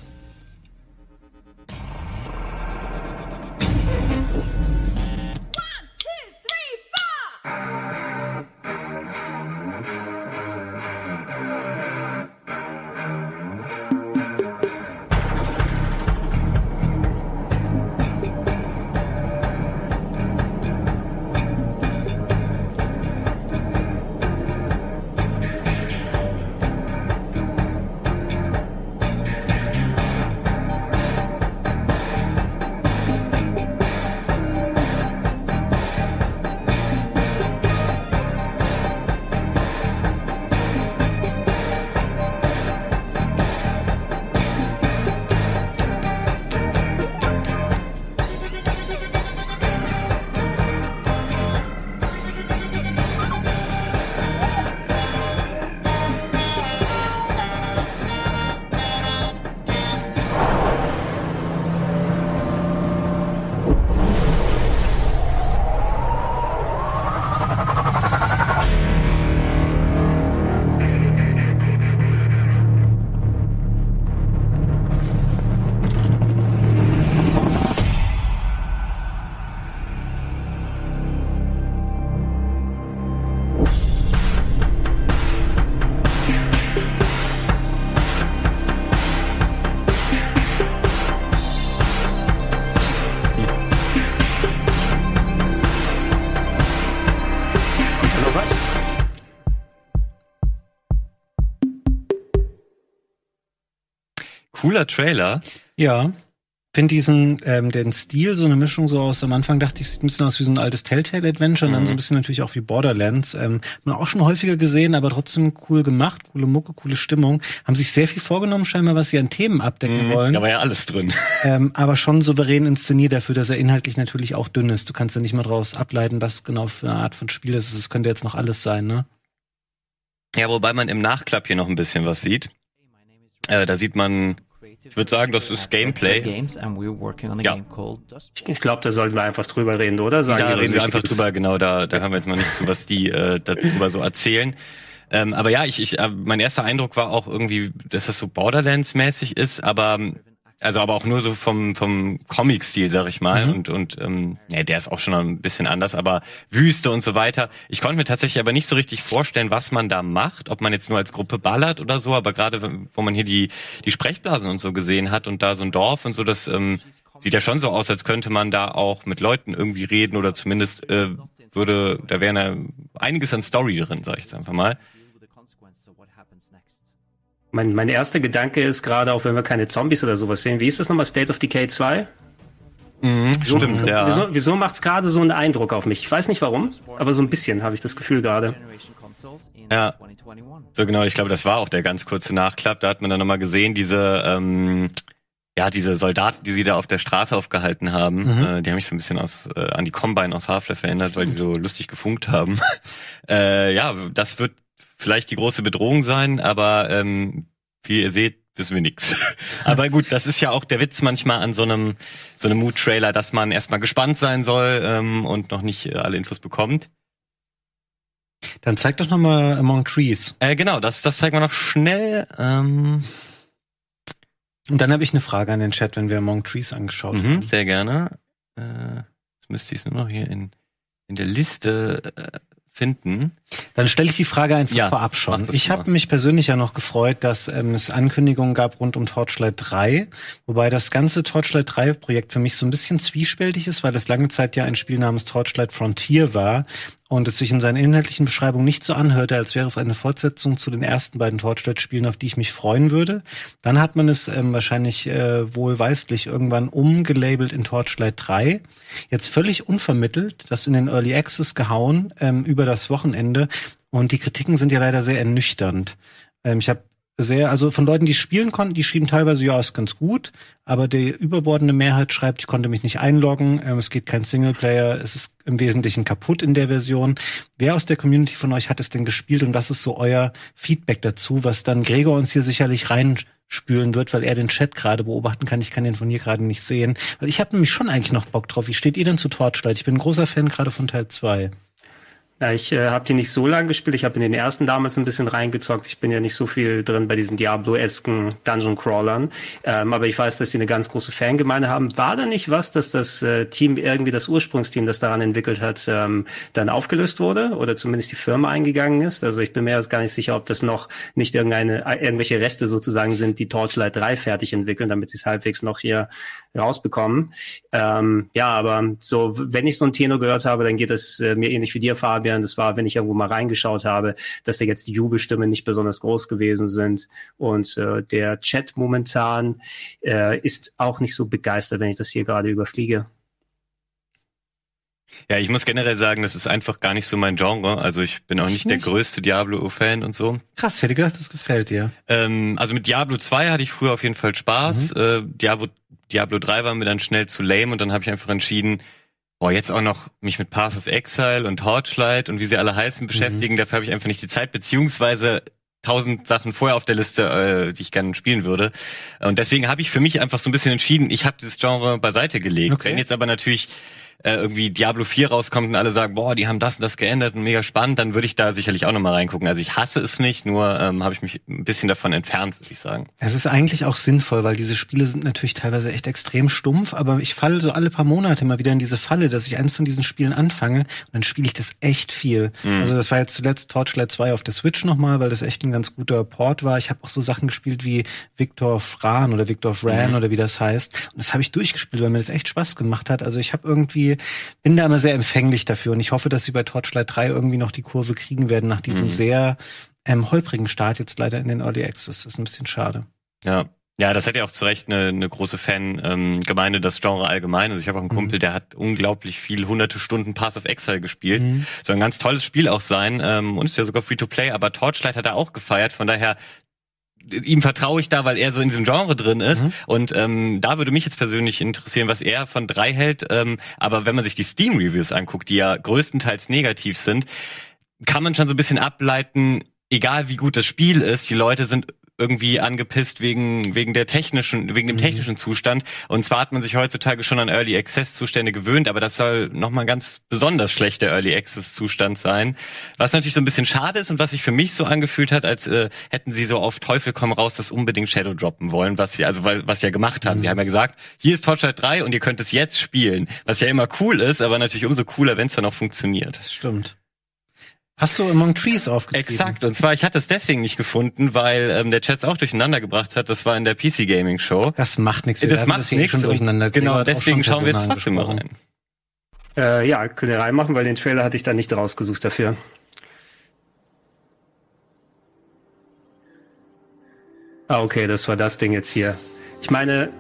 cooler Trailer. Ja. Finde diesen, ähm, den Stil, so eine Mischung so aus, am Anfang dachte ich, sieht ein bisschen aus wie so ein altes Telltale-Adventure und dann so ein bisschen natürlich auch wie Borderlands. Ähm, man auch schon häufiger gesehen, aber trotzdem cool gemacht, coole Mucke, coole Stimmung. Haben sich sehr viel vorgenommen, scheinbar, was sie an Themen abdecken wollen. Da war ja alles drin. ähm, aber schon souverän inszeniert dafür, dass er inhaltlich natürlich auch dünn ist. Du kannst ja nicht mal draus ableiten, was genau für eine Art von Spiel es ist. Es könnte jetzt noch alles sein, ne? Ja, wobei man im Nachklapp hier noch ein bisschen was sieht. Äh, da sieht man, ich würde sagen, das ist Gameplay. Ja. Ich glaube, da sollten wir einfach drüber reden, oder? Sagen Da was reden wir einfach ist. drüber, genau, da, da hören wir jetzt mal nicht zu, was die äh, darüber so erzählen. Ähm, aber ja, ich, ich, äh, mein erster Eindruck war auch irgendwie, dass das so Borderlands-mäßig ist, aber also aber auch nur so vom vom Comic-Stil, sag ich mal. Und und ähm, ja, der ist auch schon ein bisschen anders, aber Wüste und so weiter. Ich konnte mir tatsächlich aber nicht so richtig vorstellen, was man da macht, ob man jetzt nur als Gruppe ballert oder so. Aber gerade wo man hier die die Sprechblasen und so gesehen hat und da so ein Dorf und so, das ähm, sieht ja schon so aus, als könnte man da auch mit Leuten irgendwie reden oder zumindest äh, würde, da wäre einiges an Story drin, sag ich jetzt einfach mal. Mein, mein erster Gedanke ist gerade, auch wenn wir keine Zombies oder sowas sehen, wie ist das nochmal State of Decay 2? Stimmt, ja. Wieso, wieso macht's gerade so einen Eindruck auf mich? Ich weiß nicht warum, aber so ein bisschen habe ich das Gefühl gerade. Ja. 2021. So genau, ich glaube, das war auch der ganz kurze Nachklapp. Da hat man dann nochmal gesehen, diese, ähm, ja, diese Soldaten, die sie da auf der Straße aufgehalten haben, äh, die haben mich so ein bisschen aus, äh, an die Combine aus Half-Life erinnert, weil die so lustig gefunkt haben. äh, ja, das wird vielleicht die große Bedrohung sein, aber ähm, wie ihr seht, wissen wir nix. aber gut, das ist ja auch der Witz manchmal an so einem so einem Mood-Trailer, dass man erstmal gespannt sein soll ähm, und noch nicht äh, alle Infos bekommt. Dann zeig doch noch mal Among Trees. Äh, genau, das, das zeigen wir noch schnell. Ähm, Und dann habe ich eine Frage an den Chat, wenn wir Among Trees angeschaut Mhm, haben. sehr gerne. Äh, jetzt müsste ich es nur noch hier in, in der Liste äh, finden. Dann stelle ich die Frage einfach Ja, vorab schon. Ich habe mich persönlich ja noch gefreut, dass ähm, es Ankündigungen gab rund um Torchlight 3, wobei das ganze Torchlight 3 Projekt für mich so ein bisschen zwiespältig ist, weil das lange Zeit ja ein Spiel namens Torchlight Frontier war und es sich in seiner inhaltlichen Beschreibung nicht so anhörte, als wäre es eine Fortsetzung zu den ersten beiden Torchlight-Spielen, auf die ich mich freuen würde. Dann hat man es ähm, wahrscheinlich äh, wohlweislich irgendwann umgelabelt in Torchlight 3. Jetzt völlig unvermittelt, das in den Early Access gehauen ähm, über das Wochenende. Und die Kritiken sind ja leider sehr ernüchternd. Ähm, ich habe sehr, also von Leuten, die spielen konnten, die schrieben teilweise, ja, ist ganz gut, aber die überbordende Mehrheit schreibt, ich konnte mich nicht einloggen, ähm, es geht kein Singleplayer, es ist im Wesentlichen kaputt in der Version. Wer aus der Community von euch hat es denn gespielt und was ist so euer Feedback dazu, was dann Gregor uns hier sicherlich reinspülen wird, weil er den Chat gerade beobachten kann. Ich kann den von hier gerade nicht sehen. Weil ich habe nämlich schon eigentlich noch Bock drauf. Wie steht ihr denn zu Torchlight? Ich bin ein großer Fan gerade von Teil 2. Ja, ich äh, habe die nicht so lange gespielt. Ich habe in den ersten damals ein bisschen reingezockt. Ich bin ja nicht so viel drin bei diesen Diablo-esken Dungeon-Crawlern. Ähm, aber ich weiß, dass die eine ganz große Fangemeinde haben. War da nicht was, dass das äh, Team irgendwie, das Ursprungsteam, das daran entwickelt hat, ähm, dann aufgelöst wurde? Oder zumindest die Firma eingegangen ist? Also ich bin mir jetzt gar nicht sicher, ob das noch nicht irgendeine, äh, irgendwelche Reste sozusagen sind, die Torchlight 3 fertig entwickeln, damit sie es halbwegs noch hier rausbekommen. Ähm, ja, aber so, wenn ich so ein Tenor gehört habe, dann geht es äh, mir ähnlich wie dir, Fabian. Das war, wenn ich irgendwo mal reingeschaut habe, dass da jetzt die Jubelstimmen nicht besonders groß gewesen sind. Und äh, der Chat momentan äh, ist auch nicht so begeistert, wenn ich das hier gerade überfliege. Ja, ich muss generell sagen, das ist einfach gar nicht so mein Genre. Also ich bin auch nicht, der nicht? größte Diablo-Fan und so. Krass, ich hätte gedacht, das gefällt dir. Ähm, also mit Diablo 2 hatte ich früher auf jeden Fall Spaß. Äh, Diablo, Diablo 3 war mir dann schnell zu lame und dann habe ich einfach entschieden, boah, jetzt auch noch mich mit Path of Exile und Torchlight und wie sie alle heißen beschäftigen. Dafür habe ich einfach nicht die Zeit, beziehungsweise tausend Sachen vorher auf der Liste, äh, die ich gerne spielen würde. Und deswegen habe ich für mich einfach so ein bisschen entschieden, ich habe dieses Genre beiseite gelegt. Okay. Wenn jetzt aber natürlich äh, irgendwie Diablo 4 rauskommt und alle sagen, boah, die haben das und das geändert und mega spannend, dann würde ich da sicherlich auch nochmal reingucken. Also ich hasse es nicht, nur ähm, habe ich mich ein bisschen davon entfernt, würde ich sagen. Es ist eigentlich auch sinnvoll, weil diese Spiele sind natürlich teilweise echt extrem stumpf, aber ich falle so alle paar Monate mal wieder in diese Falle, dass ich eins von diesen Spielen anfange und dann spiele ich das echt viel. Also das war jetzt zuletzt Torchlight 2 auf der Switch nochmal, weil das echt ein ganz guter Port war. Ich habe auch so Sachen gespielt wie Victor Fran oder Victor Fran oder wie das heißt. Und das habe ich durchgespielt, weil mir das echt Spaß gemacht hat. Also ich habe irgendwie, bin da immer sehr empfänglich dafür und ich hoffe, dass sie bei Torchlight 3 irgendwie noch die Kurve kriegen werden nach diesem sehr ähm, holprigen Start jetzt leider in den Early Access. Das ist ein bisschen schade. Ja. Ja, das hat ja auch zu Recht eine, eine große Fan-Gemeinde, das Genre allgemein. Also ich habe auch einen Kumpel, der hat unglaublich viel, hunderte Stunden Pass of Exile gespielt. Soll ein ganz tolles Spiel auch sein ähm, und ist ja sogar Free-to-Play, aber Torchlight hat er auch gefeiert, von daher ihm vertraue ich da, weil er so in diesem Genre drin ist. Und ähm, da würde mich jetzt persönlich interessieren, was er von drei hält. Ähm, aber wenn man sich die Steam-Reviews anguckt, die ja größtenteils negativ sind, kann man schon so ein bisschen ableiten, egal wie gut das Spiel ist, die Leute sind irgendwie angepisst wegen wegen der technischen wegen dem technischen Zustand und zwar hat man sich heutzutage schon an Early Access Zustände gewöhnt, aber das soll noch mal ein ganz besonders schlechter Early Access Zustand sein, was natürlich so ein bisschen schade ist und was sich für mich so angefühlt hat, als äh, hätten sie so auf Teufel komm raus das unbedingt Shadow droppen wollen, was sie also was sie ja gemacht haben. Sie haben ja gesagt, hier ist Torchlight 3 und ihr könnt es jetzt spielen, was ja immer cool ist, aber natürlich umso cooler, wenn es dann auch funktioniert. Das stimmt. Hast du Among Trees aufgeschrieben? Exakt. Und zwar, ich hatte es deswegen nicht gefunden, weil ähm, der Chat auch durcheinander gebracht hat. Das war in der PC Gaming Show. Das macht nichts. Das macht nichts. schon durcheinander. Genau, deswegen schauen wir jetzt trotzdem mal rein. Äh, ja, könnt ihr reinmachen, weil den Trailer hatte ich da nicht rausgesucht dafür. Ah, okay, das war das Ding jetzt hier. Ich meine,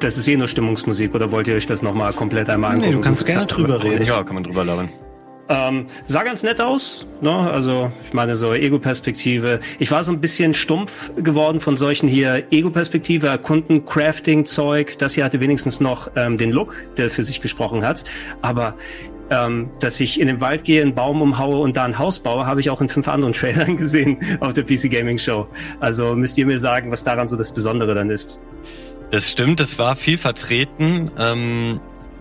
das ist eh nur Stimmungsmusik, oder wollt ihr euch das nochmal komplett einmal angucken? Nee, du kannst gerne drüber reden. Ja, kann man drüber labern. Ähm, sah ganz nett aus, ne? Also ich meine so Ego-Perspektive. Ich war so ein bisschen stumpf geworden von solchen hier Ego-Perspektive, Erkunden, Crafting-Zeug. Das hier hatte wenigstens noch ähm, den Look, der für sich gesprochen hat. Aber ähm, dass ich in den Wald gehe, einen Baum umhaue und da ein Haus baue, habe ich auch in fünf anderen Trailern gesehen auf der PC Gaming Show. Also müsst ihr mir sagen, was daran so das Besondere dann ist. Das stimmt, das war viel vertreten, ähm,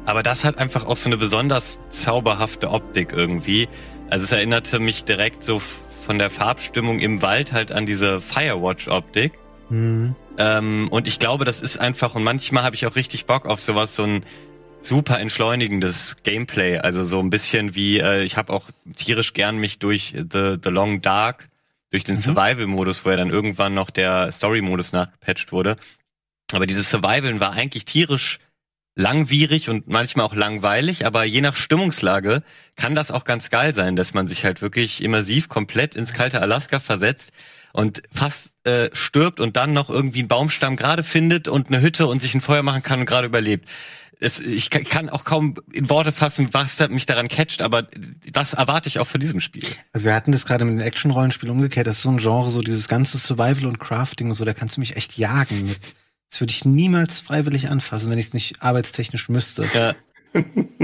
aber das hat einfach auch so eine besonders zauberhafte Optik irgendwie. Also es erinnerte mich direkt so von der Farbstimmung im Wald halt an diese Firewatch-Optik. Mhm. Ähm, und ich glaube, das ist einfach, und manchmal habe ich auch richtig Bock auf sowas, so ein super entschleunigendes Gameplay. Also so ein bisschen wie, äh, ich habe auch tierisch gern mich durch The, The Long Dark, durch den Survival-Modus, wo ja dann irgendwann noch der Story-Modus nachgepatcht wurde. Aber dieses Survivalen war eigentlich tierisch langwierig und manchmal auch langweilig, aber je nach Stimmungslage kann das auch ganz geil sein, dass man sich halt wirklich immersiv komplett ins kalte Alaska versetzt und fast äh, stirbt und dann noch irgendwie einen Baumstamm gerade findet und eine Hütte und sich ein Feuer machen kann und gerade überlebt. Es, ich kann- auch kaum in Worte fassen, was mich daran catcht, aber das erwarte ich auch von diesem Spiel. Also wir hatten das gerade mit dem Action-Rollenspiel umgekehrt. Das ist so ein Genre, so dieses ganze Survival und Crafting und so, da kannst du mich echt jagen mit. Das würde ich niemals freiwillig anfassen, wenn ich es nicht arbeitstechnisch müsste. Ja.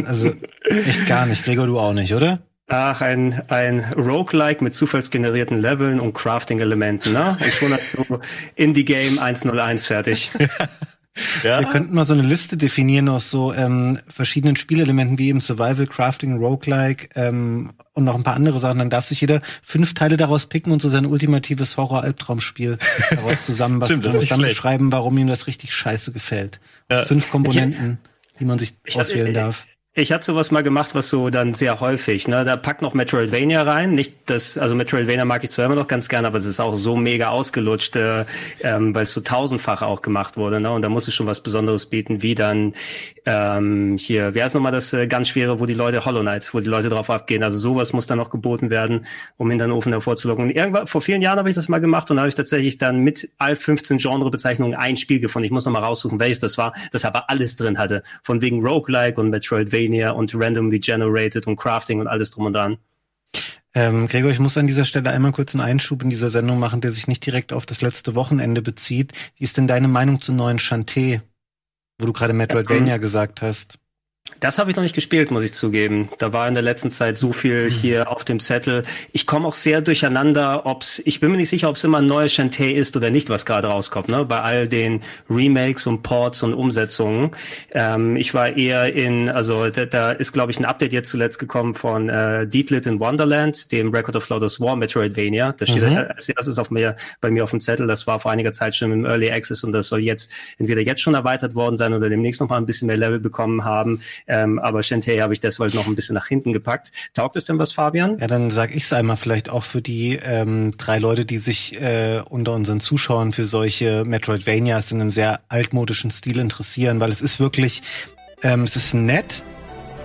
Also echt gar nicht. Gregor, du auch nicht, oder? Ach, ein, ein Roguelike mit zufallsgenerierten Leveln und Crafting-Elementen, ne? Und schon hast du Indie-Game 101 fertig. Ja. Wir könnten mal so eine Liste definieren aus so ähm, verschiedenen Spielelementen wie eben Survival, Crafting, Roguelike ähm, und noch ein paar andere Sachen. Dann darf sich jeder fünf Teile daraus picken und so sein ultimatives Horror-Albtraumspiel daraus zusammenbasteln Stimmt, und dann schlecht. beschreiben, warum ihm das richtig scheiße gefällt. Fünf Komponenten, die man sich Ich hatte- auswählen darf. Ich hatte sowas mal gemacht, was so dann sehr häufig, ne? Da packt noch Metroidvania rein. Nicht das, also Metroidvania mag ich zwar immer noch ganz gerne, aber es ist auch so mega ausgelutscht, äh, ähm, weil es so tausendfach auch gemacht wurde, ne? Und da muss es schon was Besonderes bieten, wie dann ähm, hier, wer ist nochmal das äh, ganz schwere, wo die Leute Hollow Knight, wo die Leute drauf abgehen. Also sowas muss dann noch geboten werden, um in den Ofen hervorzulocken. Und irgendwann, vor vielen Jahren habe ich das mal gemacht und da habe ich tatsächlich dann mit all 15 Genrebezeichnungen ein Spiel gefunden. Ich muss noch mal raussuchen, welches das war, das aber alles drin hatte. Von wegen Roguelike und Metroidvania und randomly generated und Crafting und alles drum und dran. Ähm, Gregor, ich muss an dieser Stelle einmal kurz einen Einschub in dieser Sendung machen, der sich nicht direkt auf das letzte Wochenende bezieht. Wie ist denn deine Meinung zum neuen Shantae, wo du gerade Metroidvania gesagt hast? Das habe ich noch nicht gespielt, muss ich zugeben. Da war in der letzten Zeit so viel hier auf dem Zettel. Ich komme auch sehr durcheinander, ob's, ich bin mir nicht sicher, ob es immer ein neues Shantae ist oder nicht, was gerade rauskommt, ne? Bei all den Remakes und Ports und Umsetzungen. Ähm, ich war eher in, also da, da ist, glaube ich, ein Update jetzt zuletzt gekommen von äh, Deedlit in Wonderland, dem Record of Lotus War Metroidvania. Das steht Mhm. als erstes auf mir, bei mir auf dem Zettel. Das war vor einiger Zeit schon im Early Access und das soll jetzt entweder jetzt schon erweitert worden sein oder demnächst noch mal ein bisschen mehr Level bekommen haben. Ähm, aber Shantae habe ich deshalb noch ein bisschen nach hinten gepackt. Taugt es denn was, Fabian? Ja, dann sag ich's einmal vielleicht auch für die ähm, drei Leute, die sich äh, unter unseren Zuschauern für solche Metroidvanias in einem sehr altmodischen Stil interessieren, weil es ist wirklich, ähm, es ist nett,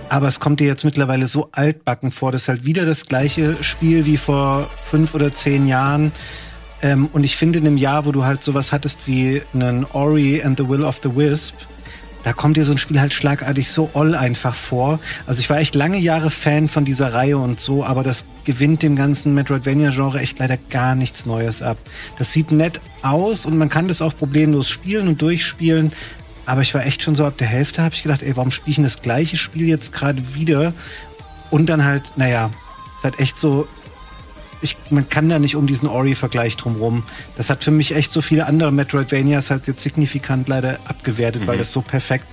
aber es kommt dir jetzt mittlerweile so altbacken vor, dass halt wieder das gleiche Spiel wie vor fünf oder zehn Jahren Ähm, und ich finde, in einem Jahr, wo du halt sowas hattest wie einen Ori and the Will of the Wisp, da kommt dir so ein Spiel halt schlagartig so all einfach vor. Also ich war echt lange Jahre Fan von dieser Reihe und so, aber das gewinnt dem ganzen Metroidvania-Genre echt leider gar nichts Neues ab. Das sieht nett aus und man kann das auch problemlos spielen und durchspielen. Aber ich war echt schon so ab der Hälfte, habe ich gedacht, ey, warum spiele ich denn das gleiche Spiel jetzt gerade wieder? Und dann halt, naja, ist halt echt so, ich, man kann da nicht um diesen Ori-Vergleich drumrum. Das hat für mich echt so viele andere Metroidvanias halt jetzt signifikant leider abgewertet, Mhm. weil das so perfekt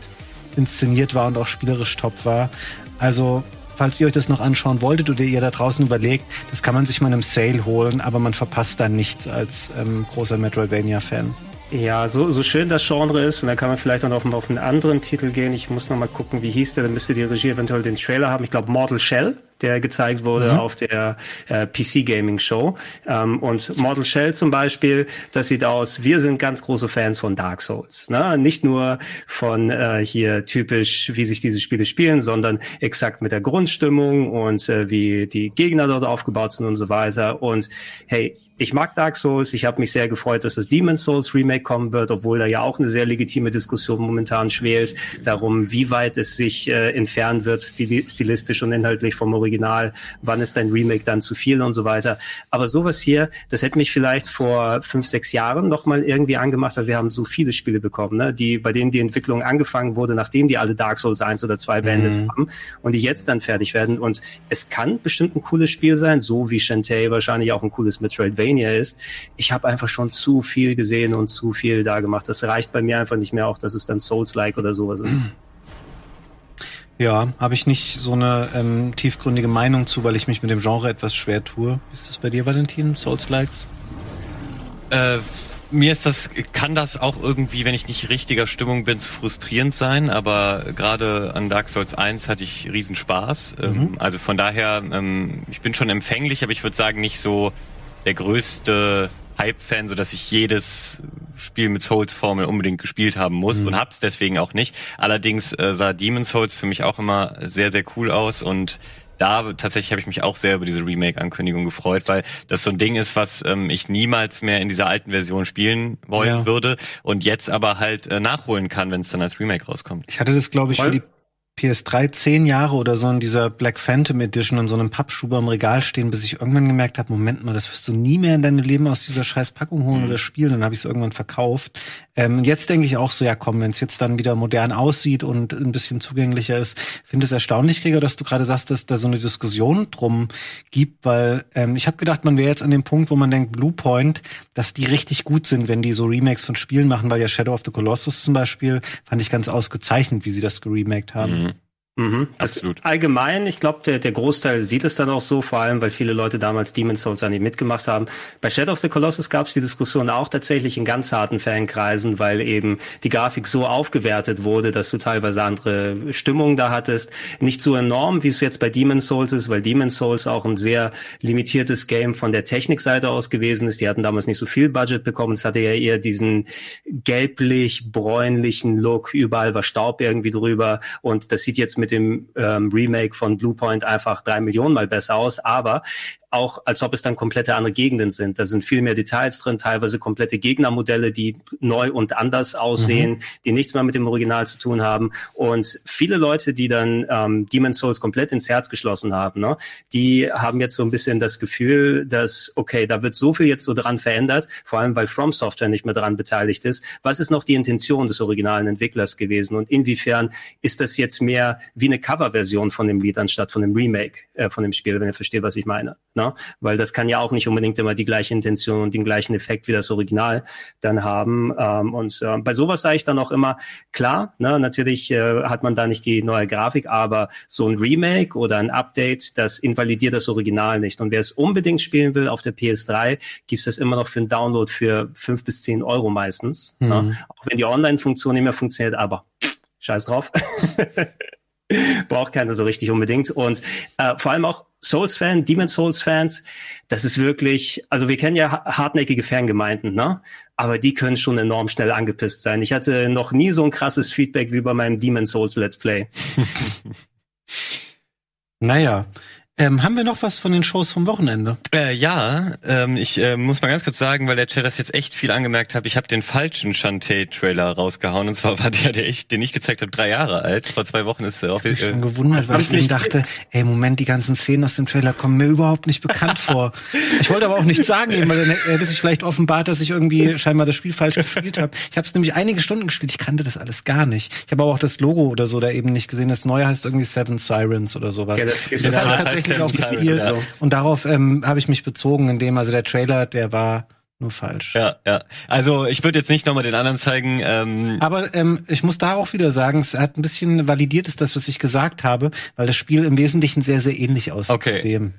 inszeniert war und auch spielerisch top war. Also, falls ihr euch das noch anschauen wolltet oder ihr da draußen überlegt, das kann man sich mal einem Sale holen, aber man verpasst da nichts als ähm, großer Metroidvania-Fan. Ja, so, so schön das Genre ist, und dann kann man vielleicht auch noch mal auf einen anderen Titel gehen. Ich muss noch mal gucken, wie hieß der, dann müsste die Regie eventuell den Trailer haben. Ich glaube Mortal Shell, der gezeigt wurde auf der äh, PC Gaming Show. Ähm, und Mortal Shell zum Beispiel, das sieht aus, wir sind ganz große Fans von Dark Souls. Ne? Nicht nur von äh, hier typisch, wie sich diese Spiele spielen, sondern exakt mit der Grundstimmung und äh, wie die Gegner dort aufgebaut sind und so weiter. Und hey, ich mag Dark Souls. Ich habe mich sehr gefreut, dass das Demon's Souls Remake kommen wird, obwohl da ja auch eine sehr legitime Diskussion momentan schwelt, darum, wie weit es sich äh, entfernen wird, stili stilistisch und inhaltlich vom Original. Wann ist ein Remake dann zu viel und so weiter. Aber sowas hier, das hätte mich vielleicht vor fünf, sechs Jahren noch mal irgendwie angemacht, weil wir haben so viele Spiele bekommen, ne? die, bei denen die Entwicklung angefangen wurde, nachdem die alle Dark Souls 1 oder 2 beendet haben und die jetzt dann fertig werden. Und es kann bestimmt ein cooles Spiel sein, so wie Shantae wahrscheinlich auch ein cooles Metroidvania ist. Ich habe einfach schon zu viel gesehen und zu viel da gemacht. Das reicht bei mir einfach nicht mehr, auch dass es dann Souls-like oder sowas ist. Ja, habe ich nicht so eine ähm, tiefgründige Meinung zu, weil ich mich mit dem Genre etwas schwer tue. Wie ist das bei dir, Valentin? Souls-Likes? Äh, mir ist das, kann das auch irgendwie, wenn ich nicht richtiger Stimmung bin, zu frustrierend sein, aber gerade an Dark Souls 1 hatte ich riesen Spaß. Ähm, also von daher, ähm, ich bin schon empfänglich, aber ich würde sagen, nicht so der größte Hype-Fan, so dass ich jedes Spiel mit Souls-Formel unbedingt gespielt haben muss und hab's deswegen auch nicht. Allerdings äh, sah Demon's Souls für mich auch immer sehr, sehr cool aus und da tatsächlich habe ich mich auch sehr über diese Remake-Ankündigung gefreut, weil das so ein Ding ist, was ähm, ich niemals mehr in dieser alten Version spielen wollen Ja. würde und jetzt aber halt äh, nachholen kann, wenn es dann als Remake rauskommt. Ich hatte das, glaube ich, für Voll. die PS3 zehn Jahre oder so in dieser Black Phantom Edition in so einem Pappschuber im Regal stehen, bis ich irgendwann gemerkt habe, Moment mal, das wirst du nie mehr in deinem Leben aus dieser scheiß Packung holen oder spielen. Dann habe ich es irgendwann verkauft. Ähm, und jetzt denke ich auch so, ja komm, wenn es jetzt dann wieder modern aussieht und ein bisschen zugänglicher ist, finde es erstaunlich, Gregor, dass du gerade sagst, dass da so eine Diskussion drum gibt, weil ähm, ich habe gedacht, man wäre jetzt an dem Punkt, wo man denkt, Bluepoint, dass die richtig gut sind, wenn die so Remakes von Spielen machen, weil ja Shadow of the Colossus zum Beispiel fand ich ganz ausgezeichnet, wie sie das geremaked haben. Mhm. Das Absolut. Allgemein, ich glaube, der, der Großteil sieht es dann auch so, vor allem, weil viele Leute damals Demon's Souls an ihm mitgemacht haben. Bei Shadow of the Colossus gab es die Diskussion auch tatsächlich in ganz harten Fankreisen, weil eben die Grafik so aufgewertet wurde, dass du teilweise andere Stimmungen da hattest. Nicht so enorm, wie es jetzt bei Demon's Souls ist, weil Demon's Souls auch ein sehr limitiertes Game von der Technikseite aus gewesen ist. Die hatten damals nicht so viel Budget bekommen. Es hatte ja eher diesen gelblich-bräunlichen Look. Überall war Staub irgendwie drüber. Und das sieht jetzt mit dem ähm, Remake von Bluepoint einfach drei Millionen mal besser aus. Aber auch als ob es dann komplette andere Gegenden sind. Da sind viel mehr Details drin, teilweise komplette Gegnermodelle, die neu und anders aussehen, die nichts mehr mit dem Original zu tun haben. Und viele Leute, die dann ähm, Demon's Souls komplett ins Herz geschlossen haben, ne, die haben jetzt so ein bisschen das Gefühl, dass, okay, da wird so viel jetzt so dran verändert, vor allem weil From Software nicht mehr dran beteiligt ist. Was ist noch die Intention des originalen Entwicklers gewesen? Und inwiefern ist das jetzt mehr wie eine Coverversion von dem Lied anstatt von dem Remake äh, von dem Spiel, wenn ihr versteht, was ich meine? Ne? Weil das kann ja auch nicht unbedingt immer die gleiche Intention und den gleichen Effekt wie das Original dann haben. Ähm, und äh, bei sowas sage ich dann auch immer, klar, ne, natürlich äh, hat man da nicht die neue Grafik, aber so ein Remake oder ein Update, das invalidiert das Original nicht. Und wer es unbedingt spielen will auf der PS3, gibt's das immer noch für einen Download für fünf bis zehn Euro meistens. Ne? Auch wenn die Online-Funktion nicht mehr funktioniert, aber scheiß drauf. Braucht keiner so richtig unbedingt. Und äh, vor allem auch Souls-Fan, Demon Souls-Fans, das ist wirklich, also wir kennen ja ha- hartnäckige Fangemeinden, ne? Aber die können schon enorm schnell angepisst sein. Ich hatte noch nie so ein krasses Feedback wie bei meinem Demon Souls Let's Play. Naja, Ähm, haben wir noch was von den Shows vom Wochenende? Äh, ja, ähm, ich äh, muss mal ganz kurz sagen, weil der Chat das jetzt echt viel angemerkt hat, ich habe den falschen Shantae-Trailer rausgehauen. Und zwar war der, der ich, den ich gezeigt habe, drei Jahre alt. Vor zwei Wochen ist er auf Ich bin äh, schon gewundert, weil ich nicht- mir dachte, ey, Moment, die ganzen Szenen aus dem Trailer kommen mir überhaupt nicht bekannt vor. Ich wollte aber auch nicht sagen, eben, weil dann hätte sich vielleicht offenbart, dass ich irgendwie scheinbar das Spiel falsch gespielt habe. Ich habe es nämlich einige Stunden gespielt, ich kannte das alles gar nicht. Ich habe aber auch das Logo oder so da eben nicht gesehen. Das neue heißt irgendwie Seven Sirens oder sowas. Ja, das ist das ich das Seven auch gespielt. ja. Und darauf ähm, habe ich mich bezogen, indem also der Trailer, der war nur falsch. ja, ja. Also ich würde jetzt nicht nochmal den anderen zeigen. Ähm, Aber ähm, ich muss da auch wieder sagen, es hat ein bisschen validiert ist das, was ich gesagt habe, weil das Spiel im Wesentlichen sehr, sehr ähnlich aussieht Okay. zu dem.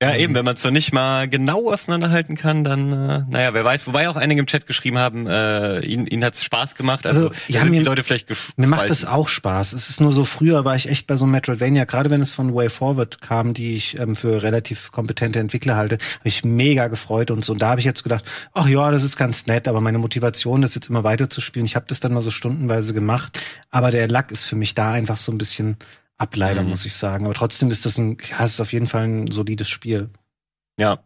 Ja, eben, wenn man es noch nicht mal genau auseinanderhalten kann, dann, äh, naja, wer weiß. Wobei auch einige im Chat geschrieben haben, äh, ihnen, ihnen hat's Spaß gemacht. Also, Also, ja, sind die mir- Leute vielleicht. Mir macht das auch Spaß. Es ist nur so, früher war ich echt bei so einem Metroidvania, gerade wenn es von Way Forward kam, die ich ähm, für relativ kompetente Entwickler halte, habe ich mega gefreut und so. Und da habe ich jetzt gedacht, ach ja, das ist ganz nett, aber meine Motivation ist jetzt immer weiter zu spielen. Ich habe das dann mal so stundenweise gemacht, aber der Lack ist für mich da einfach so ein bisschen Ableider, Mhm. muss ich sagen. Aber trotzdem ist das ein, ja, es ist auf jeden Fall ein solides Spiel. Ja.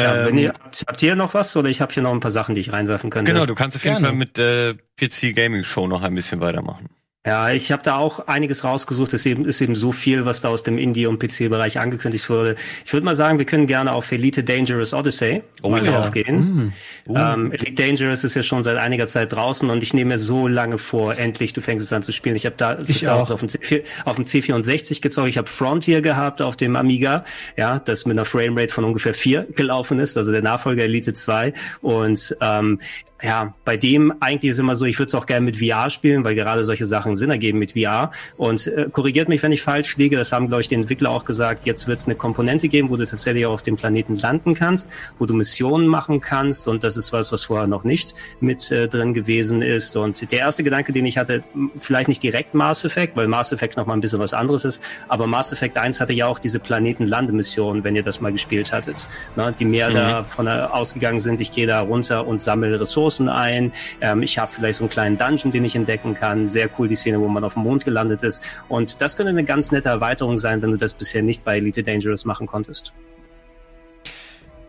Ja, wenn Ähm, ihr, habt, habt ihr noch was oder ich habe hier noch ein paar Sachen, die ich reinwerfen könnte? Genau, du kannst auf jeden Gerne. Fall mit äh, PC Gaming Show noch ein bisschen weitermachen. Ja, ich habe da auch einiges rausgesucht. Es ist eben, ist eben so viel, was da aus dem Indie- und PC-Bereich angekündigt wurde. Ich würde mal sagen, wir können gerne auf Elite Dangerous Odyssey Oh mal ja. draufgehen. Ähm, Elite Dangerous ist ja schon seit einiger Zeit draußen und ich nehme mir so lange vor, endlich, du fängst es an zu spielen. Ich habe da, Ich auch auch. auf dem, C4, auf dem C64 gezockt. Ich habe Frontier gehabt auf dem Amiga, ja, das mit einer Framerate von ungefähr vier gelaufen ist, also der Nachfolger Elite 2. Und ähm, ja, bei dem eigentlich ist immer so, ich würde es auch gerne mit VR spielen, weil gerade solche Sachen Sinn ergeben mit VR. Und äh, korrigiert mich, wenn ich falsch liege, das haben, glaube ich, die Entwickler auch gesagt, jetzt wird es eine Komponente geben, wo du tatsächlich auch auf dem Planeten landen kannst, wo du Missionen machen kannst. Und das ist was, was vorher noch nicht mit äh, drin gewesen ist. Und der erste Gedanke, den ich hatte, vielleicht nicht direkt Mass Effect, weil Mass Effect noch mal ein bisschen was anderes ist, aber Mass Effect 1 hatte ja auch diese Planetenlandemission, wenn ihr das mal gespielt hattet, ne, die mehr da von der ausgegangen sind, ich gehe da runter und sammle Ressourcen ein, ähm, ich habe vielleicht so einen kleinen Dungeon, den ich entdecken kann, sehr cool die Szene, wo man auf dem Mond gelandet ist und das könnte eine ganz nette Erweiterung sein, wenn du das bisher nicht bei Elite Dangerous machen konntest.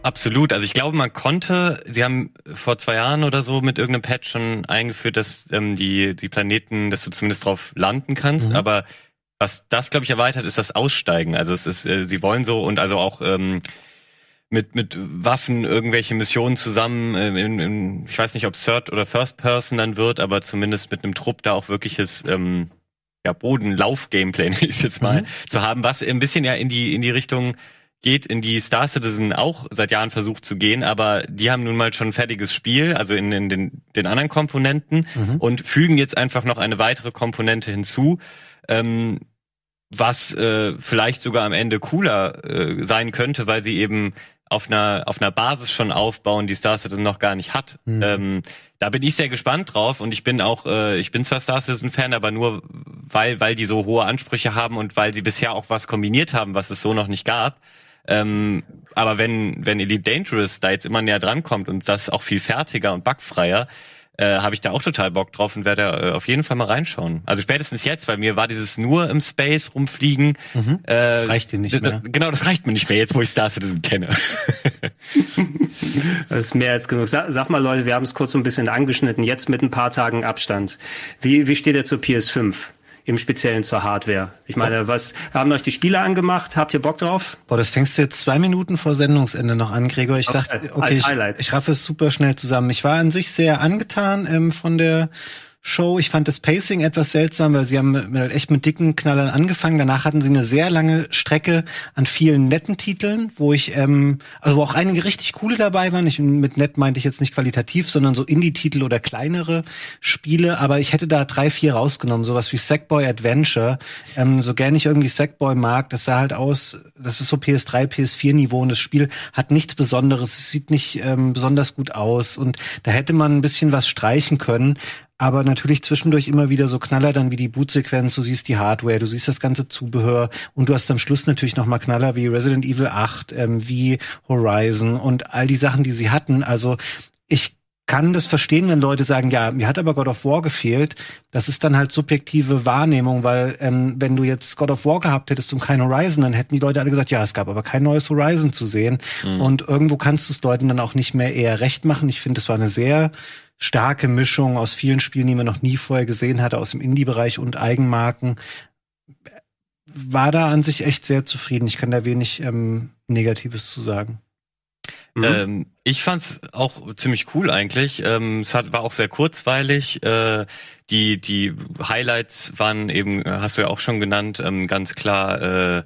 Absolut. Also ich glaube, man konnte, sie haben vor zwei Jahren oder so mit irgendeinem Patch schon eingeführt, dass ähm, die, die Planeten, dass du zumindest drauf landen kannst. Mhm. Aber was das, glaube ich, erweitert, ist das Aussteigen. Also es ist, äh, sie wollen so und also auch ähm, mit, mit Waffen irgendwelche Missionen zusammen, äh, in, in, ich weiß nicht, ob Third oder First Person dann wird, aber zumindest mit einem Trupp da auch wirkliches ähm, ja, Bodenlauf-Gameplay, nenne ich es jetzt mal, zu haben, was ein bisschen ja in die, in die Richtung geht, in die Star Citizen auch seit Jahren versucht zu gehen, aber die haben nun mal schon ein fertiges Spiel, also in, in den, den anderen Komponenten und fügen jetzt einfach noch eine weitere Komponente hinzu. Ähm, was äh, vielleicht sogar am Ende cooler äh, sein könnte, weil sie eben auf einer auf einer Basis schon aufbauen, die Star Citizen noch gar nicht hat. Ähm, da bin ich sehr gespannt drauf und ich bin auch äh, ich bin zwar Star Citizen Fan, aber nur weil weil die so hohe Ansprüche haben und weil sie bisher auch was kombiniert haben, was es so noch nicht gab. Ähm, aber wenn wenn Elite Dangerous da jetzt immer näher dran kommt und das auch viel fertiger und bugfreier, äh, habe ich da auch total Bock drauf und werde äh, auf jeden Fall mal reinschauen. Also spätestens jetzt, weil mir war dieses nur im Space rumfliegen. Äh, das reicht dir nicht mehr. Genau, das reicht mir nicht mehr, jetzt wo ich Star Citizen kenne. Das ist mehr als genug. Sag, sag mal, Leute, wir haben es kurz so ein bisschen angeschnitten, jetzt mit ein paar Tagen Abstand. Wie, wie steht ihr zur PS5? Im Speziellen zur Hardware. Ich meine, was haben euch die Spiele angemacht? Habt ihr Bock drauf? Boah, das fängst du jetzt zwei Minuten vor Sendungsende noch an, Gregor. Ich Okay, dachte, als okay, ich, ich raffe es super schnell zusammen. Ich war an sich sehr angetan ähm, von der Show. Ich fand das Pacing etwas seltsam, weil sie haben halt echt mit dicken Knallern angefangen. Danach hatten sie eine sehr lange Strecke an vielen netten Titeln, wo ich, ähm, also wo auch einige richtig coole dabei waren. Ich, mit nett meinte ich jetzt nicht qualitativ, sondern so Indie-Titel oder kleinere Spiele. Aber ich hätte da drei, vier rausgenommen. Sowas wie Sackboy Adventure. Ähm, so gern ich irgendwie Sackboy mag, das sah halt aus, das ist so PS3, PS4-Niveau und das Spiel hat nichts Besonderes. Es sieht nicht ähm, besonders gut aus und da hätte man ein bisschen was streichen können. Aber natürlich zwischendurch immer wieder so Knaller dann wie die Bootsequenz, du siehst die Hardware, du siehst das ganze Zubehör und du hast am Schluss natürlich noch mal Knaller wie Resident Evil 8, ähm, wie Horizon und all die Sachen, die sie hatten. Also ich kann das verstehen, wenn Leute sagen, ja, mir hat aber God of War gefehlt. Das ist dann halt subjektive Wahrnehmung, weil ähm, wenn du jetzt God of War gehabt hättest und kein Horizon, dann hätten die Leute alle gesagt, ja, es gab aber kein neues Horizon zu sehen. Und irgendwo kannst du es Leuten dann auch nicht mehr eher recht machen. Ich finde, es war eine sehr starke Mischung aus vielen Spielen, die man noch nie vorher gesehen hatte, aus dem Indie-Bereich und Eigenmarken. War da an sich echt sehr zufrieden. Ich kann da wenig ähm, Negatives zu sagen. Mhm. Ähm, ich fand's auch ziemlich cool eigentlich. Ähm, es hat, war auch sehr kurzweilig. Äh, die die Highlights waren eben, äh, hast du ja auch schon genannt, ähm, ganz klar. Äh,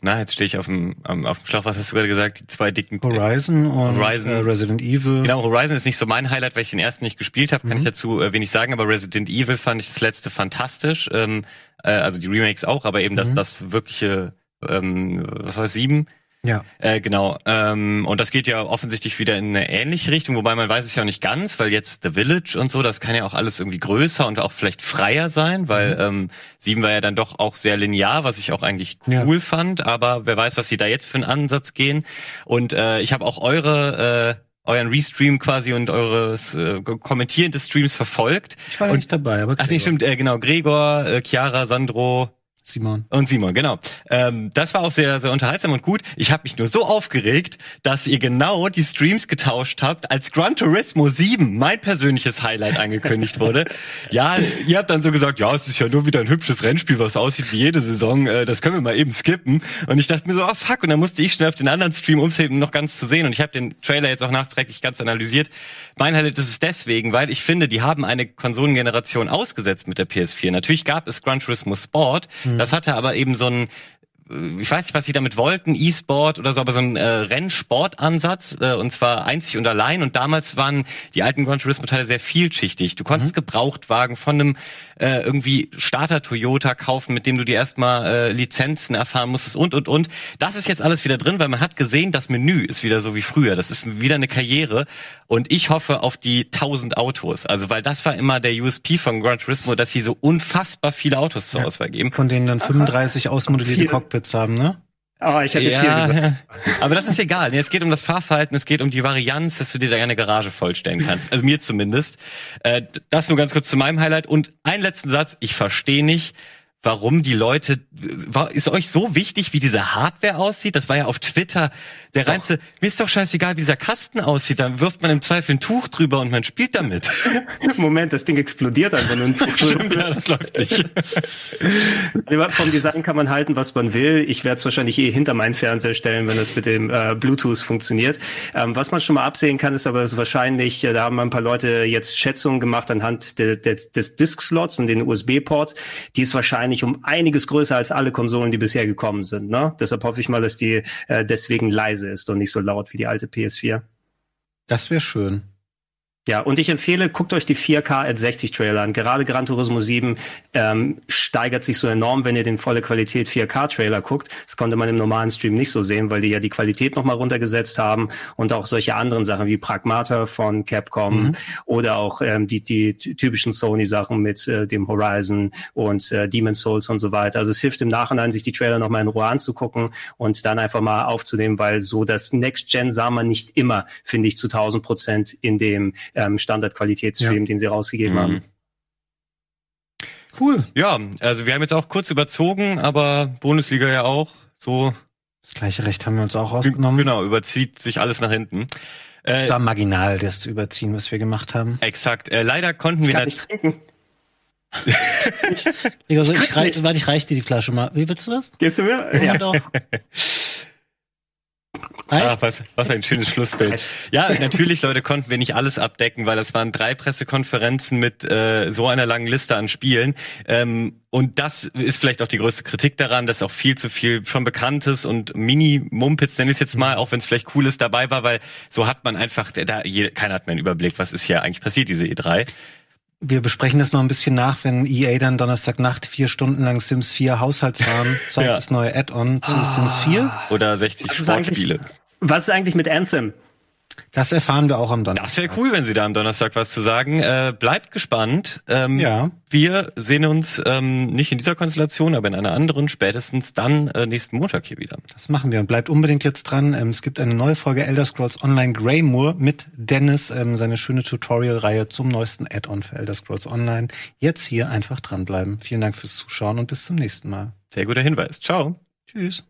na, jetzt stehe ich auf dem am- auf dem Schlauch. Was hast du gerade gesagt? Die zwei dicken Horizon und Horizon. Äh, Resident Evil. Genau, Horizon ist nicht so mein Highlight, weil ich den ersten nicht gespielt habe, kann Mhm. ich dazu äh, wenig sagen, aber Resident Evil fand ich das letzte fantastisch. Ähm, äh, also die Remakes auch, aber eben das, Mhm. das wirkliche, ähm, was war es, sieben? Ja. Äh, genau. Ähm, und das geht ja offensichtlich wieder in eine ähnliche Richtung, wobei man weiß es ja auch nicht ganz, weil jetzt The Village und so, das kann ja auch alles irgendwie größer und auch vielleicht freier sein, weil Mhm. ähm, sieben war ja dann doch auch sehr linear, was ich auch eigentlich Ja. cool fand, aber wer weiß, was sie da jetzt für einen Ansatz gehen. Und äh, ich habe auch eure äh, euren Restream quasi und eures äh, Kommentieren des Streams verfolgt. Ich war und, nicht dabei, aber Ach nee, stimmt, äh, genau, Gregor, äh, Chiara, Sandro, Simon. und Simon, genau. Ähm, das war auch sehr, sehr unterhaltsam und gut. Ich habe mich nur so aufgeregt, dass ihr genau die Streams getauscht habt, als Gran Turismo 7, mein persönliches Highlight, angekündigt wurde. ja, ihr habt dann so gesagt, ja, es ist ja nur wieder ein hübsches Rennspiel, was aussieht wie jede Saison. Äh, das können wir mal eben skippen. Und ich dachte mir so, ah fuck. Und dann musste ich schnell auf den anderen Stream umheben, um noch ganz zu sehen. Und ich habe den Trailer jetzt auch nachträglich ganz analysiert. Mein Highlight ist es deswegen, weil ich finde, die haben eine Konsolengeneration ausgesetzt mit der PS4. Natürlich gab es Gran Turismo Sport. Das hatte aber eben so ein ich weiß nicht, was sie damit wollten, E-Sport oder so, aber so ein äh, Rennsportansatz äh, und zwar einzig und allein. Und damals waren die alten Gran Turismo-Teile sehr vielschichtig. Du konntest Gebrauchtwagen von einem äh, irgendwie Starter Toyota kaufen, mit dem du dir erstmal äh, Lizenzen erfahren musstest und und und. Das ist jetzt alles wieder drin, weil man hat gesehen, das Menü ist wieder so wie früher. Das ist wieder eine Karriere und ich hoffe auf die 1000 Autos. Also weil das war immer der USP von Gran Turismo, dass sie so unfassbar viele Autos zur Auswahl geben. Von denen dann 35 ausmodellierte Vier. Cockpits haben, ne? Ah, ich hätte vier gesagt. aber das ist egal. Es geht um das Fahrverhalten, es geht um die Varianz, dass du dir da eine Garage vollstellen kannst. Also mir zumindest. Äh, das nur ganz kurz zu meinem Highlight. Und einen letzten Satz. Ich verstehe nicht, warum die Leute, war, ist euch so wichtig, wie diese Hardware aussieht? Das war ja auf Twitter der reinste, mir ist doch scheißegal, wie dieser Kasten aussieht. Dann wirft man im Zweifel ein Tuch drüber und man spielt damit. Moment, das Ding explodiert einfach nur. Stimmt, ja, das läuft nicht. Vom Design kann man halten, was man will. Ich werde es wahrscheinlich eh hinter meinen Fernseher stellen, wenn das mit dem äh, Bluetooth funktioniert. Ähm, was man schon mal absehen kann, ist aber, dass wahrscheinlich, äh, da haben ein paar Leute jetzt Schätzungen gemacht anhand de, de, des Disk-Slots und den USB-Port. Die ist wahrscheinlich um einiges größer als alle Konsolen, die bisher gekommen sind. Ne? Deshalb hoffe ich mal, dass die äh, deswegen leise ist und nicht so laut wie die alte PS4. Das wäre schön. Ja, und ich empfehle, guckt euch die 4K at 60 Trailer an. Gerade Gran Turismo 7 ähm, steigert sich so enorm, wenn ihr den volle Qualität 4K Trailer guckt. Das konnte man im normalen Stream nicht so sehen, weil die ja die Qualität nochmal runtergesetzt haben und auch solche anderen Sachen wie Pragmata von Capcom oder auch ähm, die, die typischen Sony-Sachen mit äh, dem Horizon und äh, Demon's Souls und so weiter. Also es hilft im Nachhinein, sich die Trailer nochmal in Ruhe anzugucken und dann einfach mal aufzunehmen, weil so das Next Gen sah man nicht immer, finde ich, zu 1000 Prozent in dem ähm, Standard-Qualitätsstream, Ja. den sie rausgegeben Mhm. haben. Cool. Ja, also wir haben jetzt auch kurz überzogen, aber Bundesliga ja auch. So Das gleiche Recht haben wir uns auch rausgenommen. genau, überzieht sich alles nach hinten. Äh, War marginal, das zu überziehen, was wir gemacht haben. exakt. Äh, leider konnten Ich wir nicht trinken. Ich, warte, ich reich dir die Flasche mal. Wie willst du das? Gehst du mir? Ja, Ja. doch. Ah, Reicht? was, was ein schönes Schlussbild. Ja, natürlich, Leute, konnten wir nicht alles abdecken, weil es waren drei Pressekonferenzen mit äh, so einer langen Liste an Spielen. Ähm, und das ist vielleicht auch die größte Kritik daran, dass auch viel zu viel schon Bekanntes und Mini-Mumpitz, nenne ich es jetzt mal, auch wenn es vielleicht cool ist, dabei war, weil so hat man einfach, da, je, keiner hat mehr einen Überblick, was ist hier eigentlich passiert, diese E3. Wir besprechen das noch ein bisschen nach, wenn EA dann Donnerstagnacht vier Stunden lang Sims 4 Haushaltswaren zeigt, Ja. das neue Add-on zu Sims 4. Oder 60 Was ist eigentlich- Sportspiele. Was ist eigentlich mit Anthem? Das erfahren wir auch am Donnerstag. Das wäre cool, wenn Sie da am Donnerstag was zu sagen. Äh, bleibt gespannt. Ähm, Ja. Wir sehen uns ähm, nicht in dieser Konstellation, aber in einer anderen, spätestens dann äh, nächsten Montag hier wieder. Das machen wir und bleibt unbedingt jetzt dran. Ähm, es gibt eine neue Folge Elder Scrolls Online Greymoor mit Dennis, ähm, seine schöne Tutorial-Reihe zum neuesten Add-on für Elder Scrolls Online. Jetzt hier einfach dranbleiben. Vielen Dank fürs Zuschauen und bis zum nächsten Mal. Sehr guter Hinweis. Ciao. Tschüss.